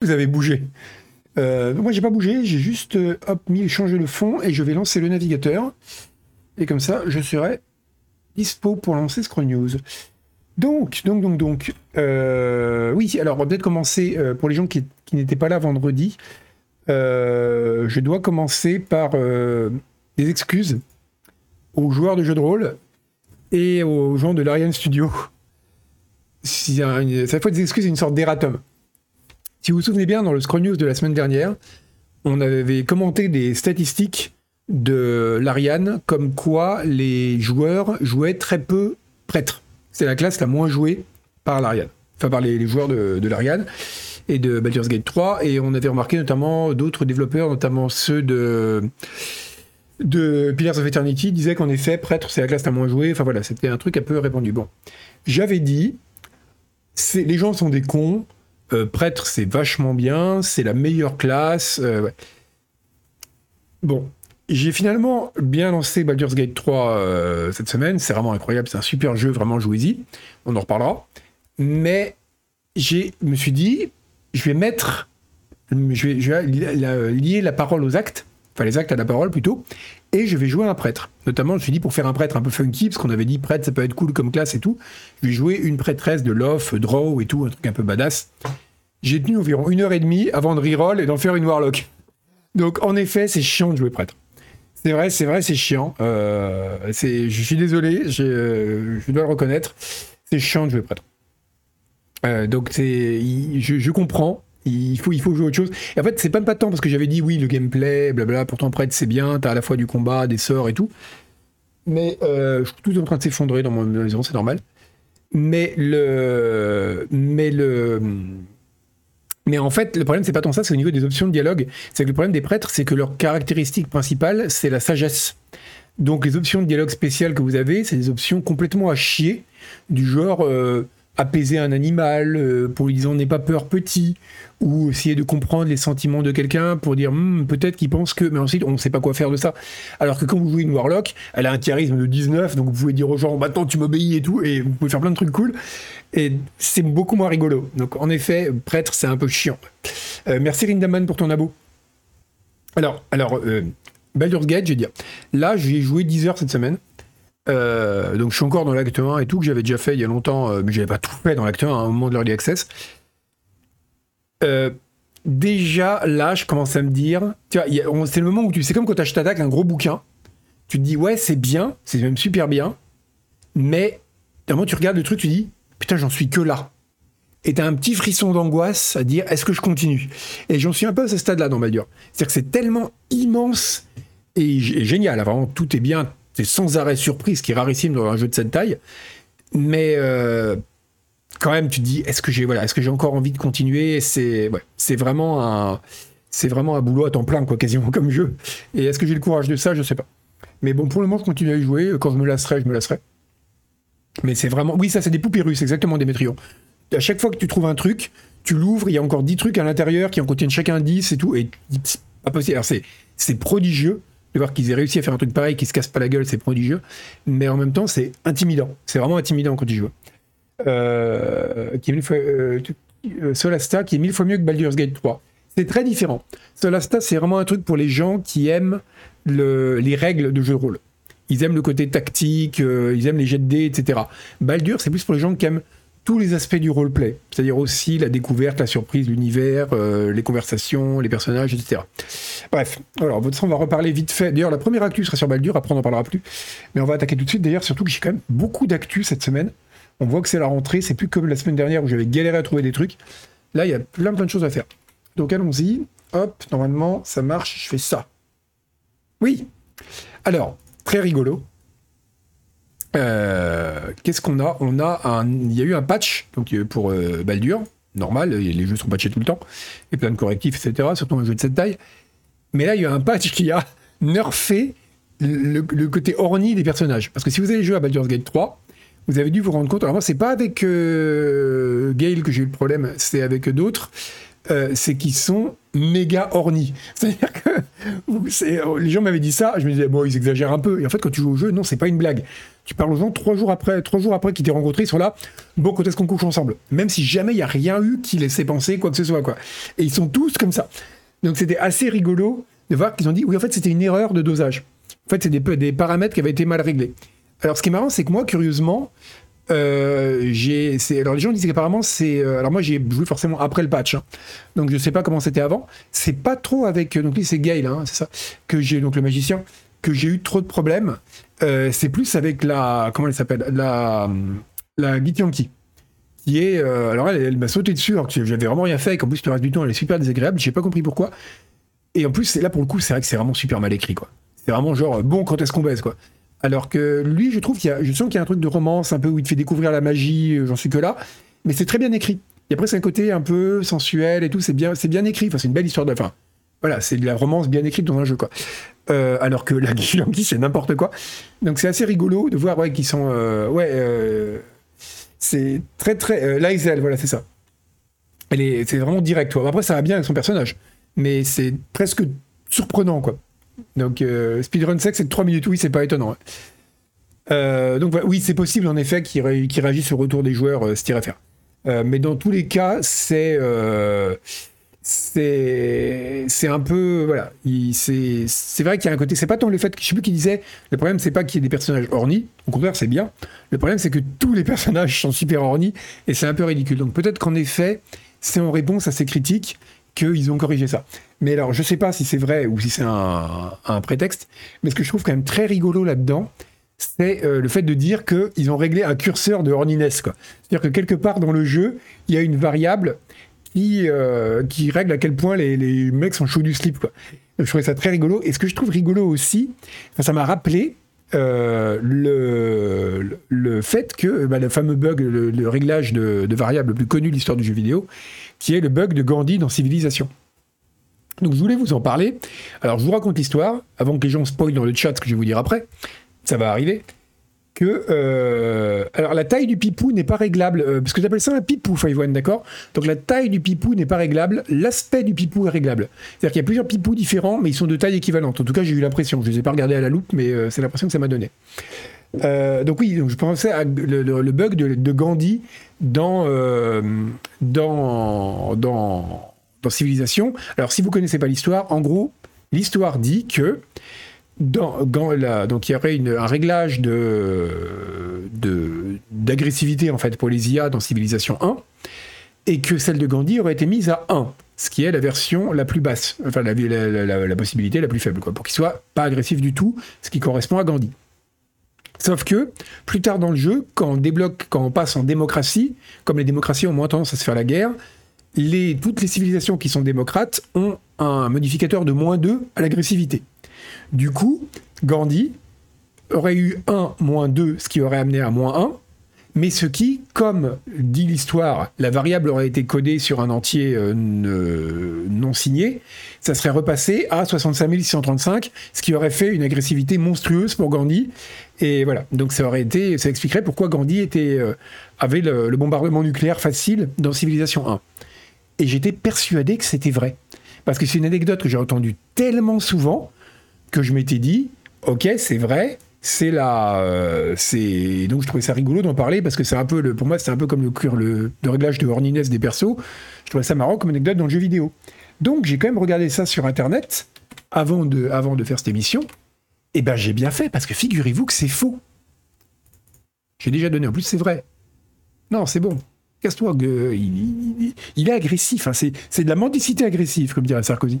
vous avez bougé. Euh, moi, j'ai pas bougé, j'ai juste euh, hop, mis changer le fond et je vais lancer le navigateur. Et comme ça, je serai dispo pour lancer Scroll News. Donc, donc, donc, donc, euh, oui, alors on va peut-être commencer pour les gens qui, n'étaient pas là vendredi. je dois commencer par des excuses aux joueurs de jeux de rôle et aux gens de l'Ariane Studio. Ça fait des excuses une sorte d'erratum. Si vous vous souvenez bien, dans le Scroll News de la semaine dernière, on avait commenté des statistiques de l'Ariane comme quoi les joueurs jouaient très peu prêtres. C'est la classe la moins jouée par l'Ariane, enfin par les, joueurs de, l'Ariane et de Baldur's Gate 3. Et on avait remarqué notamment d'autres développeurs, notamment ceux de de Pillars of Eternity disaient qu'en effet, prêtre, c'est la classe la moins jouée. Enfin voilà, c'était un truc un peu répandu. Bon, j'avais dit, les gens sont des cons, euh, prêtre, c'est vachement bien, c'est la meilleure classe. Euh, bon, j'ai finalement bien lancé Baldur's Gate 3 euh, cette semaine. C'est vraiment incroyable, c'est un super jeu, vraiment jouez-y. On en reparlera. Mais je me suis dit, je vais mettre, je vais, lier la parole aux actes, enfin les actes à la parole plutôt, et je vais jouer un prêtre. Notamment, je me suis dit pour faire un prêtre un peu funky, parce qu'on avait dit prêtre, ça peut être cool comme classe et tout. Je vais jouer une prêtresse de Lof, Draw et tout, un truc un peu badass. J'ai tenu environ une heure et demie avant de reroll et d'en faire une Warlock. Donc, en effet, c'est chiant de jouer prêtre. C'est vrai, c'est vrai, c'est chiant. Euh, je suis désolé, euh, je dois le reconnaître. C'est chiant de jouer prêtre. Euh, donc, je, je comprends il faut, il jouer autre chose. Et en fait, c'est pas pas tant parce que j'avais dit oui, le gameplay, blabla, pourtant prêtre c'est bien, t'as à la fois du combat, des sorts et tout. Mais euh, je suis tout en train de s'effondrer dans mon maison, c'est normal. Mais le. Mais le. Mais en fait, le problème, c'est pas tant ça, c'est au niveau des options de dialogue. C'est que le problème des prêtres, c'est que leur caractéristique principale, c'est la sagesse. Donc les options de dialogue spéciales que vous avez, c'est des options complètement à chier, du genre. Euh, apaiser un animal, euh, pour lui dire n'aie pas peur petit, ou essayer de comprendre les sentiments de quelqu'un pour dire hmm, peut-être qu'il pense que, mais ensuite on ne sait pas quoi faire de ça. Alors que quand vous jouez une Warlock, elle a un charisme de 19, donc vous pouvez dire aux gens maintenant tu m'obéis et tout, et vous pouvez faire plein de trucs cool. Et c'est beaucoup moins rigolo. Donc en effet, prêtre, c'est un peu chiant. Euh, merci Rindaman pour ton abo. Alors, alors euh, Baldur's Gate, je vais dire. Là, j'ai joué 10 heures cette semaine. Euh, donc je suis encore dans l'acte 1 et tout, que j'avais déjà fait il y a longtemps, euh, mais j'avais pas tout fait dans l'acte 1 à un moment de l'early access. Euh, déjà là, je commence à me dire, tu vois, c'est le moment où tu c'est comme quand tu t'attaques un gros bouquin, tu te dis ouais c'est bien, c'est même super bien, mais d'un moment tu regardes le truc, tu dis putain j'en suis que là. Et t'as un petit frisson d'angoisse à dire est-ce que je continue? Et j'en suis un peu à ce stade-là dans Baldur. C'est-à-dire que c'est tellement immense et, et génial, vraiment tout est bien, c'est sans arrêt surprise, qui est rarissime dans un jeu de cette taille. Mais euh, quand même, tu te dis, est-ce que j'ai voilà, est-ce que j'ai encore envie de continuer? C'est c'est vraiment un c'est vraiment un boulot à temps plein, quoi, quasiment comme jeu. Et est-ce que j'ai le courage de ça? Je sais pas. Mais bon, pour le moment, je continue à y jouer. Quand je me lasserai, je me lasserai. Mais c'est vraiment. Oui, ça, c'est des poupées russes, exactement des métrions. À chaque fois que tu trouves un truc, tu l'ouvres, il y a encore 10 trucs à l'intérieur qui en contiennent chacun 10 et tout. Et c'est pas possible. Alors, c'est prodigieux de voir qu'ils aient réussi à faire un truc pareil, qui se casse pas la gueule, c'est prodigieux. Mais en même temps, c'est intimidant. C'est vraiment intimidant quand tu joues. Euh, euh, euh, Solasta, qui est mille fois mieux que Baldur's Gate 3. C'est très différent. Solasta, c'est vraiment un truc pour les gens qui aiment les règles de jeu de rôle. Ils aiment le côté tactique, ils aiment les jets de dés, etc. Baldur, c'est plus pour les gens qui aiment tous les aspects du roleplay, c'est-à-dire aussi la découverte, la surprise, l'univers, euh, les conversations, les personnages, etc. Bref, alors, on va reparler vite fait. D'ailleurs, la première actu sera sur Baldur, après on n'en parlera plus. Mais on va attaquer tout de suite, d'ailleurs, surtout que j'ai quand même beaucoup d'actu cette semaine. On voit que c'est la rentrée, c'est plus comme la semaine dernière où j'avais galéré à trouver des trucs. Là, il y a plein plein de choses à faire. Donc allons-y. Hop, normalement, ça marche, je fais ça. Oui. Alors, très rigolo. Euh, qu'est-ce qu'on a? On a un, il y a eu un patch donc euh, pour euh, Baldur, normal, les jeux sont patchés tout le temps, et plein de correctifs, etc. Surtout un jeu de cette taille. Mais là, il y a un patch qui a nerfé le, côté orni des personnages. Parce que si vous avez joué à Baldur's Gate 3, vous avez dû vous rendre compte. Alors moi, c'est pas avec Gale que j'ai eu le problème, c'est avec d'autres. c'est qu'ils sont méga orni. C'est-à-dire que les gens m'avaient dit ça, je me disais, bon, ils exagèrent un peu. Et en fait, quand tu joues au jeu, non, c'est pas une blague tu parles aux gens trois jours après, trois jours après qu'ils t'aient rencontré, ils sont là, bon, quand est-ce qu'on couche ensemble? Même si jamais il n'y a rien eu qui laissait penser quoi que ce soit, quoi. Et ils sont tous comme ça. Donc c'était assez rigolo de voir qu'ils ont dit, oui, en fait, c'était une erreur de dosage. En fait, c'est des, paramètres qui avaient été mal réglés. Alors, ce qui est marrant, c'est que moi, curieusement, euh, j'ai, alors les gens disent qu'apparemment c'est, euh, alors moi j'ai joué forcément après le patch, hein. donc je sais pas comment c'était avant. C'est pas trop avec, donc lui c'est Gale, hein, c'est ça, que j'ai donc le magicien, que j'ai eu trop de problèmes. Euh, c'est plus avec la, comment elle s'appelle, la, la Githyanki, qui est, alors elle, elle m'a sauté dessus alors que j'avais vraiment rien fait, et qu'en plus le reste du temps elle est super désagréable, j'ai pas compris pourquoi. Et en plus là pour le coup c'est vrai que c'est vraiment super mal écrit quoi. C'est vraiment genre bon quand est-ce qu'on baise quoi. Alors que lui, je trouve qu'il y a, je sens qu'il y a un truc de romance un peu où il te fait découvrir la magie, euh, j'en suis que là, mais c'est très bien écrit. Et après, c'est un côté un peu sensuel et tout, c'est bien, c'est bien écrit. Enfin, c'est une belle histoire de, enfin, voilà, c'est de la romance bien écrite dans un jeu, quoi. Euh, alors que la Guilangi, c'est n'importe quoi. Donc, c'est assez rigolo de voir, ouais, qu'ils sont, euh, ouais, c'est très, très, Lizel, voilà, c'est ça. Elle est, c'est vraiment direct, toi. Après, ça va bien avec son personnage, mais c'est presque surprenant, quoi. Donc, euh, speedrun sec, c'est 3 minutes, oui, c'est pas étonnant. Euh, donc, oui, c'est possible en effet qu'il réagisse au retour des joueurs, euh, faire. Euh, mais dans tous les cas, c'est. C'est un peu. Voilà. C'est vrai qu'il y a un côté. C'est pas tant le fait que. Je sais plus qui disait. Le problème, c'est pas qu'il y ait des personnages ornis. Au contraire, c'est bien. Le problème, c'est que tous les personnages sont super ornis. Et c'est un peu ridicule. Donc, peut-être qu'en effet, c'est en réponse à ces critiques qu'ils ont corrigé ça. Mais alors, je sais pas si c'est vrai ou si c'est un, prétexte, mais ce que je trouve quand même très rigolo là-dedans, c'est euh, le fait de dire qu'ils ont réglé un curseur de horniness. C'est-à-dire que quelque part dans le jeu, il y a une variable qui, euh, qui règle à quel point les, mecs sont chauds du slip. Je trouvais ça très rigolo. Et ce que je trouve rigolo aussi, ça m'a rappelé euh, le, fait que bah, le fameux bug, le, réglage de, de variable le plus connu de l'histoire du jeu vidéo, qui est le bug de Gandhi dans Civilisation. Donc je voulais vous en parler. Alors je vous raconte l'histoire, avant que les gens spoilent dans le chat ce que je vais vous dire après. Ça va arriver. Que, euh, alors la taille du pipou n'est pas réglable, euh, parce que j'appelle ça un pipou, Five d'accord? Donc la taille du pipou n'est pas réglable, l'aspect du pipou est réglable. C'est-à-dire qu'il y a plusieurs pipous différents, mais ils sont de taille équivalente. En tout cas, j'ai eu l'impression, je ne les ai pas regardés à la loupe, mais euh, c'est l'impression que ça m'a donné. donc oui, donc je pensais à le, bug de, Gandhi dans, dans, dans dans Civilisation. Alors, si vous connaissez pas l'histoire, en gros, l'histoire dit que dans, donc il y aurait un réglage de, d'agressivité en fait pour les IA dans Civilisation 1 et que celle de Gandhi aurait été mise à 1, ce qui est la version la plus basse, enfin la, la, possibilité la plus faible, quoi, pour qu'il soit pas agressif du tout, ce qui correspond à Gandhi. Sauf que, plus tard dans le jeu, quand on débloque, quand on passe en démocratie, comme les démocraties ont moins tendance à se faire la guerre, toutes les civilisations qui sont démocrates ont un modificateur de moins 2 à l'agressivité. Du coup, Gandhi aurait eu 1 moins 2, ce qui aurait amené à moins 1, mais ce qui, comme dit l'histoire, la variable aurait été codée sur un entier euh, non signé, ça serait repassé à 65 635, ce qui aurait fait une agressivité monstrueuse pour Gandhi. Et voilà, donc ça aurait été, ça expliquerait pourquoi Gandhi euh, avait le, le, bombardement nucléaire facile dans Civilisation 1. Et j'étais persuadé que c'était vrai. Parce que c'est une anecdote que j'ai entendue tellement souvent que je m'étais dit, ok, c'est vrai, c'est la, euh, c'est donc je trouvais ça rigolo d'en parler parce que c'est un peu le, pour moi c'est un peu comme le, le, le réglage de horniness des persos. Je trouvais ça marrant comme anecdote dans le jeu vidéo. Donc j'ai quand même regardé ça sur internet avant de, avant de faire cette émission. Et ben j'ai bien fait parce que figurez-vous que c'est faux. J'ai déjà donné. En plus c'est vrai. Non c'est bon. Casse-toi, il, est agressif. Hein, c'est de la mendicité agressive, comme dirait Sarkozy.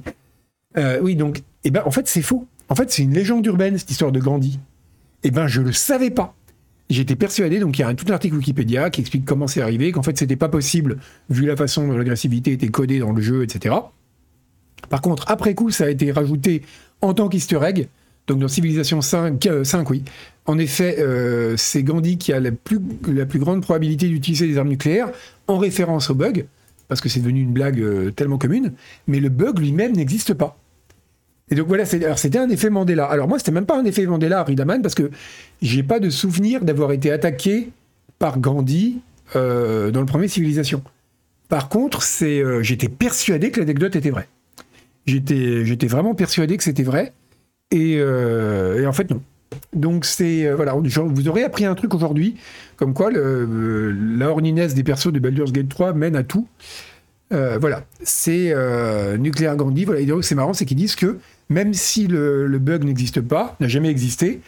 Euh, oui, donc, eh ben, en fait, c'est faux. En fait, c'est une légende urbaine, cette histoire de Gandhi. Eh ben, je le savais pas. J'étais persuadé, donc il y a un, tout article Wikipédia qui explique comment c'est arrivé, qu'en fait, c'était pas possible, vu la façon dont l'agressivité était codée dans le jeu, etc. Par contre, après coup, ça a été rajouté en tant qu'easter egg, donc dans Civilisation 5, 5 euh, oui, en effet, euh, c'est Gandhi qui a la plus, la plus grande probabilité d'utiliser des armes nucléaires en référence au bug, parce que c'est devenu une blague euh, tellement commune, mais le bug lui-même n'existe pas. Et donc voilà, c'était un effet Mandela. Alors moi, c'était même pas un effet Mandela, Ridaman, parce que j'ai pas de souvenir d'avoir été attaqué par Gandhi euh, dans le premier Civilisation. Par contre, c'est, j'étais persuadé que l'anecdote était vraie. J'étais, vraiment persuadé que c'était vrai. Et, et, en fait, non. Donc c'est voilà, vous aurez appris un truc aujourd'hui, comme quoi la horniness des persos de Baldur's Gate 3 mène à tout. voilà, c'est Nuclear Gandhi. Voilà, c'est marrant, c'est qu'ils disent que même si le bug n'existe pas, n'a jamais existé,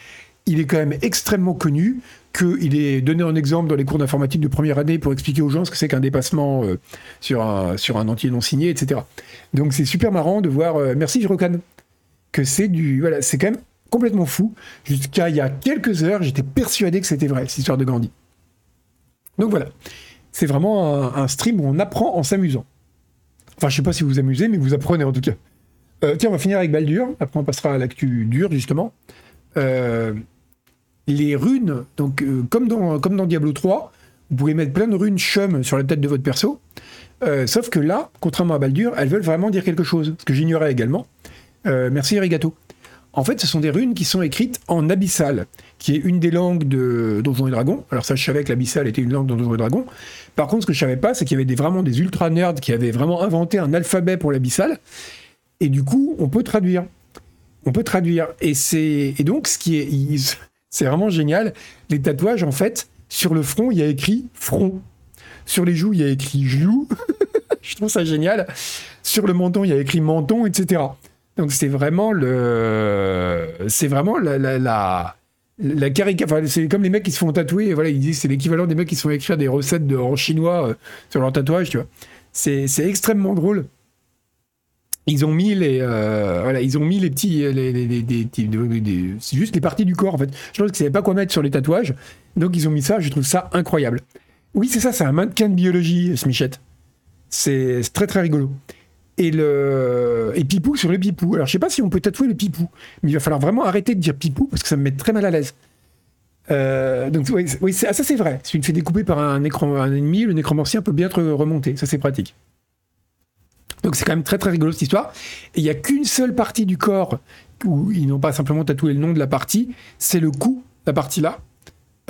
il est quand même extrêmement connu, qu'il est donné en exemple dans les cours d'informatique de première année pour expliquer aux gens ce que c'est qu'un dépassement euh, sur, un, entier non signé, etc. Donc c'est super marrant de voir, euh, merci Jirokan, que c'est du... Voilà, c'est quand même complètement fou. Jusqu'à il y a quelques heures, j'étais persuadé que c'était vrai, cette histoire de Gandhi. Donc voilà, c'est vraiment un, stream où on apprend en s'amusant. Enfin, je sais pas si vous vous amusez, mais vous apprenez en tout cas. Euh, tiens, on va finir avec Baldur, après on passera à l'actu dur, justement. Euh, les runes, donc euh, comme, dans, comme dans Diablo 3, vous pouvez mettre plein de runes chum sur la tête de votre perso. Sauf que là, contrairement à Baldur, elles veulent vraiment dire quelque chose, ce que j'ignorais également. Merci Erigato. En fait, ce sont des runes qui sont écrites en abyssal, qui est une des langues de Donjons et Dragons. Alors ça, je savais que l'abyssal était une langue de Donjons et Dragons. Par contre, ce que je savais pas, c'est qu'il y avait vraiment des ultra nerds qui avaient vraiment inventé un alphabet pour l'abyssal. Et du coup, on peut traduire. On peut traduire. Et c'est et donc ce qui est c'est vraiment génial. Les tatouages, en fait, sur le front, il y a écrit front. Sur les joues, il y a écrit joue. Je trouve ça génial. Sur le menton, il y a écrit menton, etc. Donc c'est vraiment le, c'est vraiment la, la, la, caricature. C'est comme les mecs qui se font tatouer. Voilà, ils disent c'est l'équivalent des mecs qui se font écrire des recettes de, en chinois euh, sur leur tatouage. Tu vois, c'est, c'est extrêmement drôle ils ont mis les euh, ils ont mis les petits les, c'est juste les parties du corps en fait. Je pense qu'ils savaient pas quoi mettre sur les tatouages. Donc ils ont mis ça. Je trouve ça incroyable. Oui c'est ça. C'est un mannequin de biologie Smichette c'est très très rigolo. Et le et Pipou sur le Pipou. Alors je sais pas si on peut tatouer le Pipou mais il va falloir vraiment arrêter de dire Pipou parce que ça me met très mal à l'aise. Euh, donc oui, oui ça c'est vrai. Si tu te fais découper par un un ennemi. Le nécromancien peut bien te remonter ça c'est pratique donc c'est quand même très très rigolo cette histoire. Et il n'y a qu'une seule partie du corps où ils n'ont pas simplement tatoué le nom de la partie, c'est le cou, la partie là,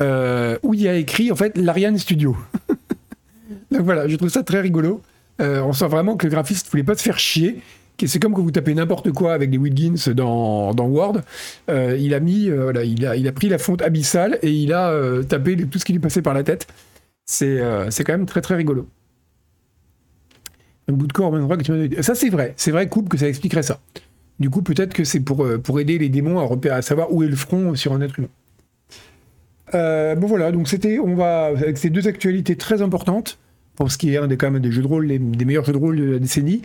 euh, où il y a écrit en fait l'Ariane Studio. Donc voilà, je trouve ça très rigolo. Euh, on sent vraiment que le graphiste voulait pas se faire chier. C'est comme quand vous tapez n'importe quoi avec des Wiggins dans, dans Word. Euh, il a mis, voilà, il a, il a pris la fonte abyssale et il a tapé tout ce qui lui passait par la tête. C'est quand même très très rigolo un bout de corps Ça, c'est vrai. C'est vrai, coupe, que ça expliquerait ça. Du coup, peut-être que c'est pour, euh, pour aider les démons à, repérer, à savoir où est le front sur un être humain. Euh, bon voilà, donc c'était, on va, avec ces deux actualités très importantes, pour ce qui est un des, quand même, des jeux de rôle, des meilleurs jeux de rôle de la décennie,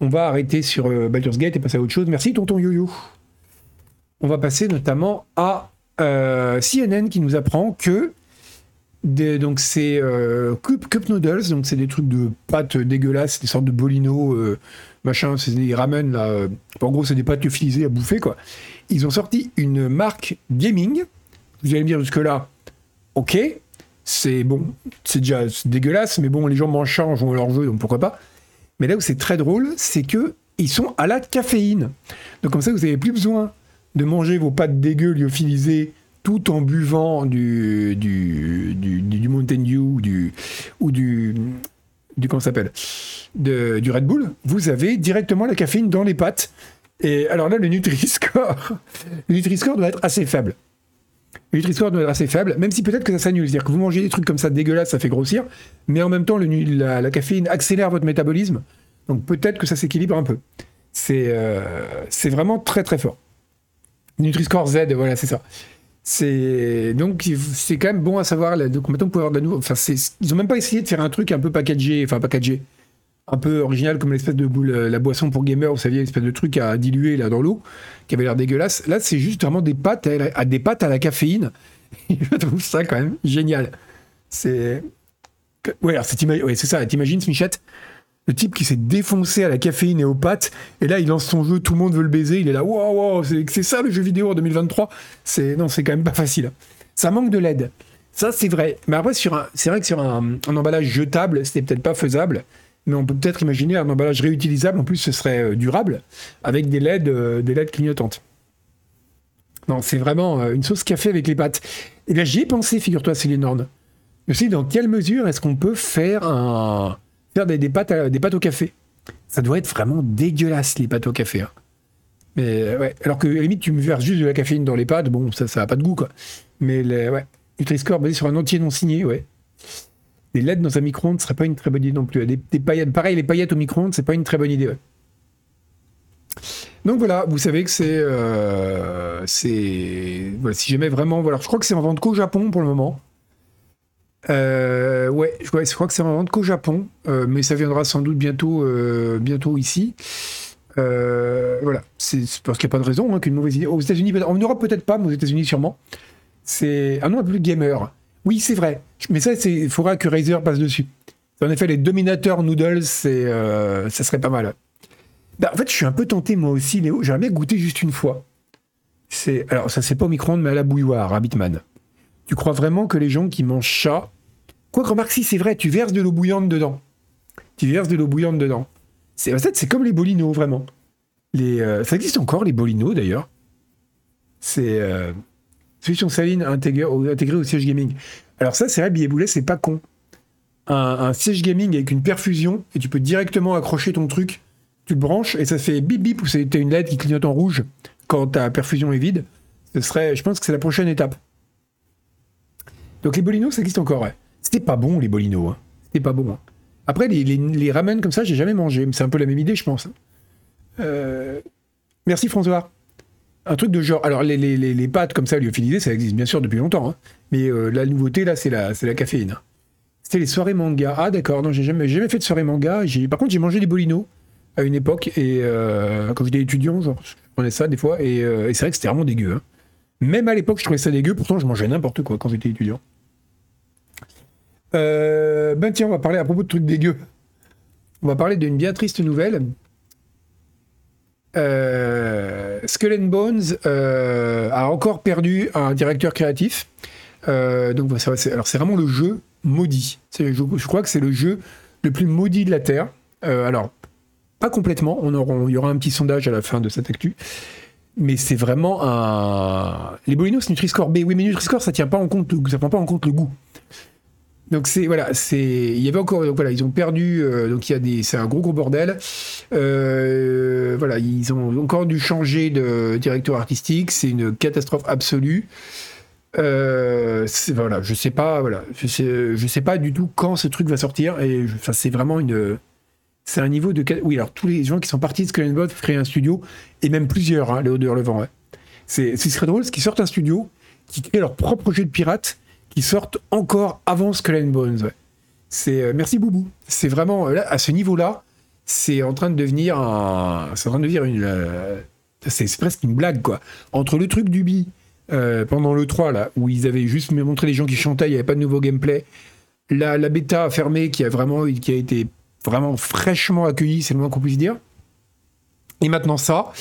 on va arrêter sur euh, Baldur's Gate et passer à autre chose. Merci, tonton Yo-Yo. On va passer notamment à CNN qui nous apprend que donc c'est euh, cup, noodles, donc c'est des trucs de pâtes dégueulasses, des sortes de bolino, euh, machin, c'est des ramen là. Euh, en gros, c'est des pâtes lyophilisées à bouffer quoi. Ils ont sorti une marque gaming. Vous allez me dire jusque là, ok, c'est bon, c'est déjà dégueulasse, mais bon, les gens mangent ça, jouent leur jeu, donc pourquoi pas. Mais là où c'est très drôle, c'est que ils sont à la caféine. Donc comme ça, vous n'avez plus besoin de manger vos pâtes dégueu lyophilisées tout en buvant du, Mountain Dew ou du, comment s'appelle du Red Bull, vous avez directement la caféine dans les pattes. Et alors là, le Nutri-Score, Nutri-Score doit être assez faible. Le Nutri-Score doit être assez faible, même si peut-être que ça s'annule. C'est-à-dire que vous mangez des trucs comme ça dégueulasses, ça fait grossir, mais en même temps, la, caféine accélère votre métabolisme. Donc peut-être que ça s'équilibre un peu. C'est euh, vraiment très très fort. Nutri-Score Z, voilà, c'est ça. C'est donc c'est quand même bon à savoir. Donc maintenant, avoir de la. Enfin, ils ont même pas essayé de faire un truc un peu packagé, enfin packagé, un peu original comme l'espèce de boule, la boisson pour gamer, vous saviez, l'espèce de truc à diluer là dans l'eau, qui avait l'air dégueulasse. Là, c'est juste vraiment des pâtes à, des pâtes à la caféine. Je trouve ça quand même génial. C'est ouais, c'est ouais, c'est ça. T'imagines, Smichette? Le type qui s'est défoncé à la caféine et aux pâtes, et là il lance son jeu, tout le monde veut le baiser, il est là, waouh, c'est ça le jeu vidéo en 2023 C'est non, c'est quand même pas facile. Ça manque de l'aide. Ça c'est vrai. Mais après c'est vrai que sur un, emballage jetable, c'était peut-être pas faisable, mais on peut peut-être imaginer un emballage réutilisable. En plus, ce serait euh, durable avec des LED, euh, des LED clignotantes. Non, c'est vraiment euh, une sauce café avec les pâtes. Et bien j'y ai pensé, figure-toi, c'est l'énorme. Je me suis dit, dans quelle mesure est-ce qu'on peut faire un faire des, pâtes des pâtes au café. Ça doit être vraiment dégueulasse, les pâtes au café. Hein. Mais ouais, alors que à la limite, tu me verses juste de la caféine dans les pâtes, bon, ça, ça pas de goût, quoi. Mais les, ouais, Nutri-Score basé sur un entier non signé, ouais. Des LED dans un micro-ondes serait pas une très bonne idée non plus. Des, paillettes, pareil, les paillettes au micro-ondes, c'est pas une très bonne idée. Donc voilà, vous savez que c'est. Euh, c'est. Voilà, si jamais vraiment. Voilà, je crois que c'est en vente qu'au Japon pour le moment. Euh, ouais, je crois, que c'est en vente qu'au Japon, euh, mais ça viendra sans doute bientôt, euh, bientôt ici. Voilà, c'est parce qu'il n'y a pas de raison hein, qu'une mauvaise idée. Aux États-Unis, en Europe peut-être pas, mais aux États-Unis sûrement. C'est un nom plus gamer. Oui, c'est vrai. Mais ça, il faudra que Razer passe dessus. En effet, les Dominator Noodles, c'est, ça serait pas mal. Bah, en fait, je suis un peu tenté moi aussi, Léo. J'aimerais goûter juste une fois. Alors ça c'est pas au micro-ondes, mais à la bouilloire, à Bitman. Tu crois vraiment que les gens qui mangent ça Quoi que remarque, si c'est vrai, tu verses de l'eau bouillante dedans. Tu verses de l'eau bouillante dedans. C'est, en fait, comme les bolinos, vraiment. Les, euh, ça existe encore, les bolinos, d'ailleurs. C'est euh, solution saline intégrée, au siège gaming. Alors ça, c'est vrai, billet boulet, c'est pas con. Un, siège gaming avec une perfusion, et tu peux directement accrocher ton truc, tu le branches, et ça fait bip bip, ou t'as une LED qui clignote en rouge quand ta perfusion est vide. Ce serait, je pense que c'est la prochaine étape. Donc les bolinos, ça existe encore, ouais. C'était pas bon, les bolinos. Hein. C'était pas bon. Hein. Après, les, les, ramen comme ça, j'ai jamais mangé. Mais c'est un peu la même idée, je pense. Euh, merci, François. Un truc de genre. Alors, les, les pâtes comme ça, lyophilisées, ça existe bien sûr depuis longtemps. Hein. Mais euh, la nouveauté, là, c'est la, la caféine. C'était les soirées manga. Ah, d'accord. Non, j'ai jamais, jamais fait de soirée manga. Par contre, j'ai mangé des bolinos à une époque. Et euh, quand j'étais étudiant, genre, je prenais ça des fois. Et, et c'est vrai que c'était vraiment dégueu. Même à l'époque, je trouvais ça dégueu. Pourtant, je mangeais n'importe quoi quand j'étais étudiant. Euh, ben tiens, on va parler à propos de trucs dégueux. On va parler d'une bien triste nouvelle. Euh, Skull and Bones euh, a encore perdu un directeur créatif. donc, alors c'est vraiment le jeu maudit. Je, crois que c'est le jeu le plus maudit de la Terre. alors, pas complètement. On aura, il y aura un petit sondage à la fin de cette actu. Mais c'est vraiment un. Les Bolinos Nutri-Score B. Oui, mais Nutri-Score, ça tient en compte, ça prend pas en compte le goût. Donc c'est voilà, c'est il y avait encore donc voilà ils ont perdu euh, donc il y a des c'est un gros gros bordel. Euh, voilà ils ont encore dû changer de directeur artistique, c'est une catastrophe absolue. Euh, voilà je sais pas voilà je sais je sais pas du tout quand ce truc va sortir et enfin, c'est vraiment une c'est un niveau de oui alors tous les gens qui sont partis de Skull Bot créent un studio et même plusieurs hein, les odeurs le vent ouais. C'est ce serait drôle ce qui sortent un studio qui crée leur propre jeu de pirate qui sortent encore avant Skull and Bones. C'est euh, merci Boubou. C'est vraiment là à ce niveau-là, c'est en train de devenir un, c'est en train de devenir une, euh, c'est presque une blague quoi. Entre le truc du bi euh, pendant le 3 là où ils avaient juste montré les gens qui chantaient, il n'y avait pas de nouveau gameplay. La, la bêta fermée qui a vraiment qui a été vraiment fraîchement accueillie, c'est le moins qu'on puisse dire. Et maintenant ça.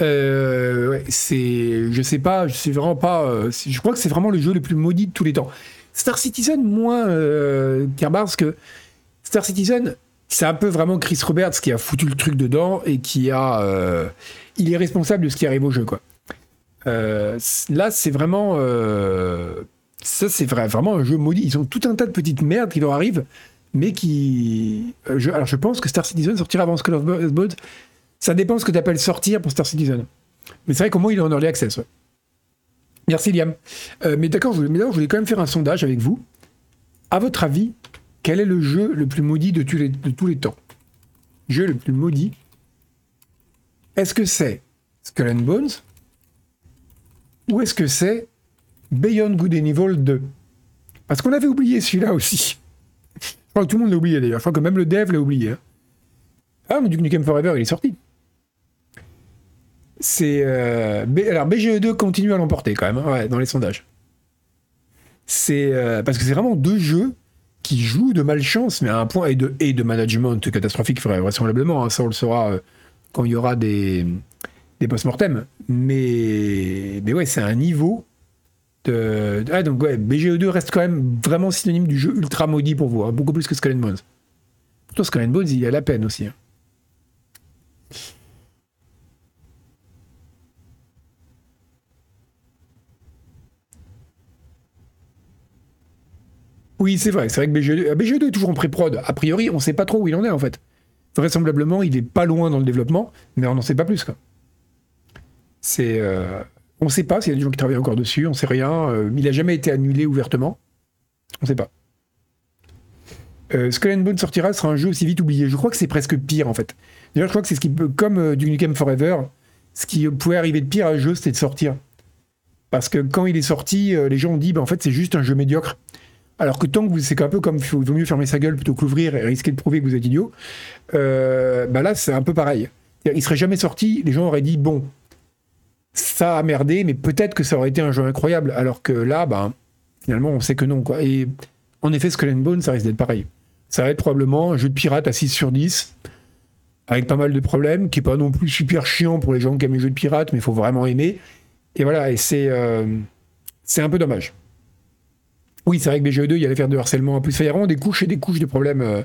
Euh, c'est, je sais pas, je sais vraiment pas. Euh, je crois que c'est vraiment le jeu le plus maudit de tous les temps. Star Citizen, moins euh, parce que Star Citizen, c'est un peu vraiment Chris Roberts qui a foutu le truc dedans et qui a, euh, il est responsable de ce qui arrive au jeu, quoi. Là, c'est vraiment, ça, c'est vrai, vraiment un jeu maudit. Ils ont tout un tas de petites merdes qui leur arrivent, mais qui, alors je pense que Star Citizen sortira avant Skull of Bones ça dépend ce que tu appelles sortir pour Star Citizen. Mais c'est vrai qu'au moins, il est en early access. Merci, Liam. Euh, mais d'accord, je, je voulais quand même faire un sondage avec vous. À votre avis, quel est le jeu le plus maudit de tous les, de tous les temps? Jeu le plus maudit. Est-ce que c'est Skull and Bones Ou est-ce que c'est Beyond Good and Evil 2 Parce qu'on avait oublié celui-là aussi. Je crois que tout le monde l'a oublié d'ailleurs. Je crois que même le dev l'a oublié. Hein. Ah, mais Duke Nukem Forever, il est sorti. C'est euh, alors BGE2 continue à l'emporter quand même hein, dans les sondages. Euh, parce que c'est vraiment deux jeux qui jouent de malchance, mais à un point et de management catastrophique vraisemblablement. Hein, ça on le saura euh, quand il y aura des post-mortem. Mais mais ouais, c'est un niveau de ah, donc ouais, BGE2 reste quand même vraiment synonyme du jeu ultra maudit pour vous, hein, beaucoup plus que Skull Bones. Pourtant Skull and Bones, il a la peine aussi. Oui, c'est vrai. C'est vrai que BG2, BG2 est toujours en pré-prod. A priori, on ne sait pas trop où il en est, en fait. Vraisemblablement, il est pas loin dans le développement, mais on n'en sait pas plus, quoi. C'est, on ne sait pas s'il y a des gens qui travaillent encore dessus, on ne sait rien. il n'a jamais été annulé ouvertement. On ne sait pas. Euh, Skull sortira, sera un jeu aussi vite oublié. Je crois que c'est presque pire en fait. D'ailleurs, je crois que c'est ce qui peut, comme euh, Duke Nukem Forever, ce qui pouvait arriver de pire à un jeu, c'était de sortir. Parce que quand il est sorti, euh, les gens ont dit, bah, en fait, c'est juste un jeu médiocre. Alors que tant que vous, c'est un peu comme il vaut mieux fermer sa gueule plutôt que l'ouvrir et risquer de prouver que vous êtes idiot. Euh, bah là, c'est un peu pareil. Il serait jamais sorti, les gens auraient dit, bon, ça a merdé, mais peut-être que ça aurait été un jeu incroyable. Alors que là, bah, finalement, on sait que non. Et en effet, Skull and Bones, ça risque d'être pareil ça va être probablement un jeu de pirate à 6 sur 10, avec pas mal de problèmes, qui est pas non plus super chiant pour les gens qui aiment les jeux de pirates, mais il faut vraiment aimer. Et voilà, et c'est euh, c'est un peu dommage. Oui, c'est vrai que BGE2, il allait faire de harcèlement en plus. Il y a vraiment des couches et des couches de problèmes. Euh,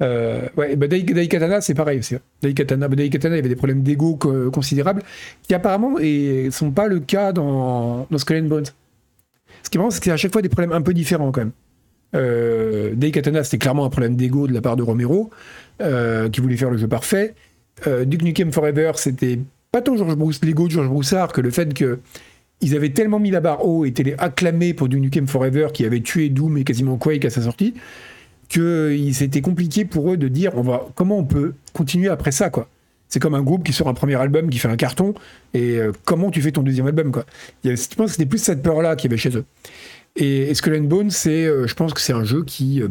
euh, ouais, bah Daikatana, c'est pareil aussi. Hein. Daikatana, bah Daikatana, il y avait des problèmes d'ego considérables, qui apparemment ne sont pas le cas dans, dans and Bones. Ce qui est marrant, c'est y a à chaque fois des problèmes un peu différents quand même. Euh, Katana, c'était clairement un problème d'ego de la part de Romero, euh, qui voulait faire le jeu parfait. Euh, Duke Nukem Forever, c'était pas tant George Bruce, l'ego de George Broussard que le fait que ils avaient tellement mis la barre haut et étaient acclamés pour Duke Nukem Forever qui avait tué Doom et quasiment Quake à sa sortie, que c'était compliqué pour eux de dire on va, comment on peut continuer après ça, quoi? C'est comme un groupe qui sort un premier album, qui fait un carton, et euh, comment tu fais ton deuxième album, quoi? je pense que c'était plus cette peur-là qu'il y avait chez eux. Et, Skull and Bones, c'est, euh, je pense que c'est un jeu qui, euh,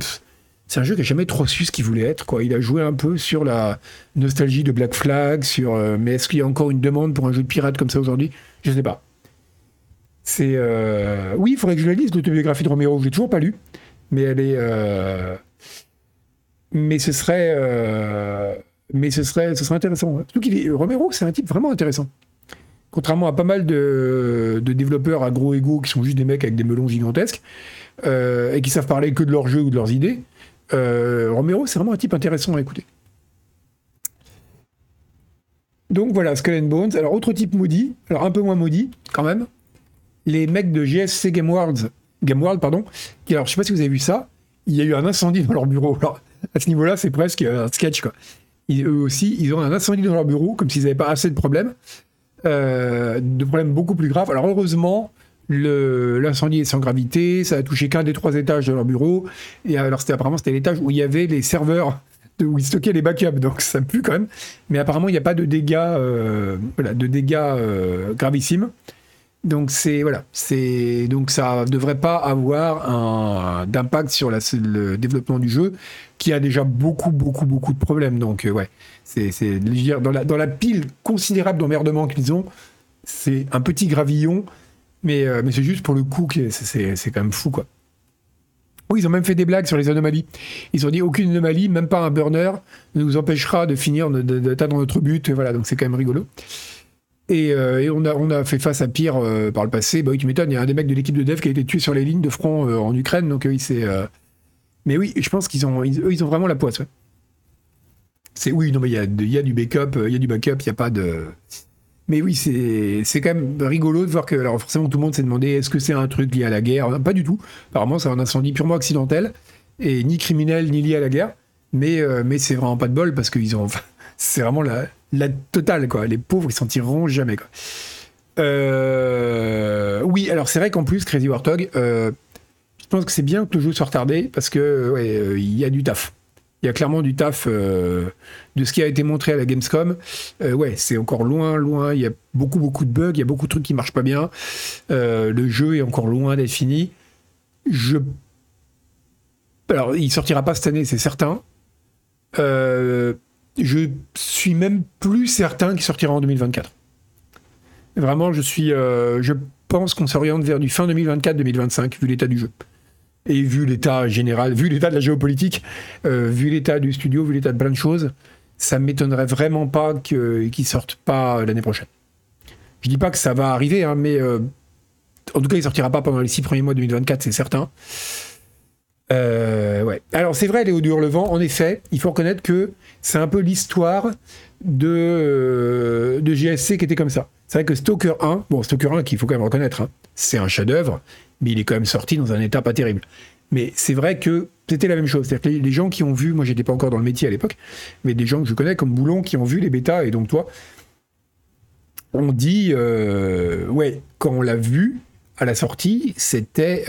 c'est un jeu qui a jamais trop su ce qu'il voulait être. Quoi. Il a joué un peu sur la nostalgie de Black Flag, sur, mais est-ce qu'il y a encore une demande pour un jeu de pirate comme ça aujourd'hui? Je sais pas. C'est, oui, il faudrait que je la lise l'autobiographie de Romero. Je l'ai toujours pas lu, mais elle est, mais ce serait, mais ce serait, serait intéressant. Surtout qu'il est... Romero, c'est un type vraiment intéressant. Contrairement à pas mal de, développeurs à gros égaux qui sont juste des mecs avec des melons gigantesques euh, et qui savent parler que de leurs jeux ou de leurs idées, euh, Romero, c'est vraiment un type intéressant à écouter. Donc voilà, Skull and Bones. Alors, autre type maudit, alors un peu moins maudit quand même, les mecs de GSC Game World, Game World pardon, alors je sais pas si vous avez vu ça, il y a eu un incendie dans leur bureau. Alors, à ce niveau-là, c'est presque un sketch quoi. eux aussi, ils ont un incendie dans leur bureau, comme s'ils n'avaient pas assez de problèmes. Euh, de problèmes beaucoup plus graves. Alors heureusement, l'incendie est sans gravité, ça a touché qu'un des trois étages de leur bureau. Et alors c'était apparemment c'était l'étage où il y avait les serveurs où ils stockaient les backups, donc ça pue quand même. Mais apparemment il n'y a pas de dégâts, euh, de dégâts euh, gravissimes. Donc c'est voilà, c'est donc ça devrait pas avoir d'impact sur le développement du jeu qui a déjà beaucoup beaucoup beaucoup de problèmes. Donc ouais, c'est, dans la, dans la pile considérable d'emmerdements qu'ils ont, c'est un petit gravillon, mais, euh, mais c'est juste pour le coup, c'est, c'est quand même fou, quoi. Oui, ils ont même fait des blagues sur les anomalies. Ils ont dit aucune anomalie, même pas un burner, ne nous empêchera de finir d'atteindre notre but. Voilà, donc c'est quand même rigolo. Et, euh, et, on, a, on a fait face à pire euh, par le passé. Bah oui, tu m'étonnes, il y a un des mecs de l'équipe de dev qui a été tué sur les lignes de front en Ukraine, donc oui, c'est. Mais oui, je pense qu'ils ont, ils, ont vraiment la poisse. C'est oui, non, mais il y a, du backup, il y a du backup, il n'y a pas de. Mais oui, c'est quand même rigolo de voir que, alors forcément, tout le monde s'est demandé est-ce que c'est un truc lié à la guerre? Pas du tout. Apparemment, c'est un incendie purement accidentel et ni criminel ni lié à la guerre. Mais, euh, mais c'est vraiment pas de bol parce qu'ils ont. c'est vraiment la, la, totale, quoi. Les pauvres, ils s'en tireront jamais, quoi. Euh, oui, alors c'est vrai qu'en plus, Crazy Warthog, euh, je pense que c'est bien que le jeu soit retardé parce que, ouais, il y a du taf il y a clairement du taf euh, de ce qui a été montré à la Gamescom. Euh, ouais, c'est encore loin, loin. Il y a beaucoup, beaucoup de bugs, il y a beaucoup de trucs qui marchent pas bien. Euh, le jeu est encore loin d'être fini. Je. Alors, il sortira pas cette année, c'est certain. Je suis même plus certain qu'il sortira en 2024. Vraiment, je suis. je pense qu'on s'oriente vers du fin 2024-2025, vu l'état du jeu. Et vu l'état général, vu l'état de la géopolitique, euh, vu l'état du studio, vu l'état de plein de choses, ça m'étonnerait vraiment pas qu'ils ne sortent pas l'année prochaine. Je dis pas que ça va arriver, hein, mais euh, en tout cas, il sortira pas pendant les six premiers mois de 2024, c'est certain. Euh, ouais. Alors c'est vrai, Léo Hurlevent, en effet, il faut reconnaître que c'est un peu l'histoire de, de GSC qui était comme ça. C'est vrai que Stalker 1, bon, Stalker 1, qu'il faut quand même reconnaître, hein, c'est un chef-d'œuvre, mais il est quand même sorti dans un état pas terrible. Mais c'est vrai que c'était la même chose. C'est-à-dire que les gens qui ont vu, moi j'étais pas encore dans le métier à l'époque, mais des gens que je connais comme Boulon qui ont vu les bêtas, et donc toi, on dit, ouais, quand on l'a vu à la sortie, c'était,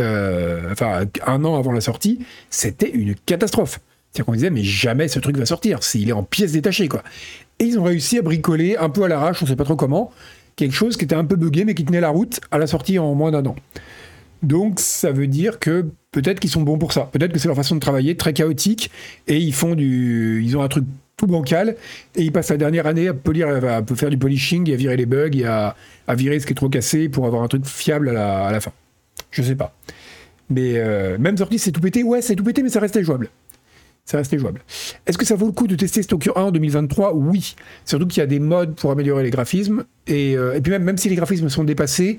enfin, un an avant la sortie, c'était une catastrophe. C'est-à-dire qu'on disait, mais jamais ce truc va sortir, s'il est en pièces détachées, quoi. Et ils ont réussi à bricoler un peu à l'arrache, on sait pas trop comment, quelque chose qui était un peu buggé, mais qui tenait la route à la sortie en moins d'un an. Donc ça veut dire que peut-être qu'ils sont bons pour ça. Peut-être que c'est leur façon de travailler, très chaotique, et ils font du, ils ont un truc tout bancal, et ils passent la dernière année à polir, à faire du polishing, et à virer les bugs, et à, virer ce qui est trop cassé pour avoir un truc fiable à la, fin. Je sais pas. Mais euh, même sorti, c'est tout pété. Ouais, c'est tout pété, mais ça restait jouable ça restait jouable. Est-ce que ça vaut le coup de tester Stalker 1 en 2023 Oui. Surtout qu'il y a des modes pour améliorer les graphismes. Et, euh, puis même, même si les graphismes sont dépassés,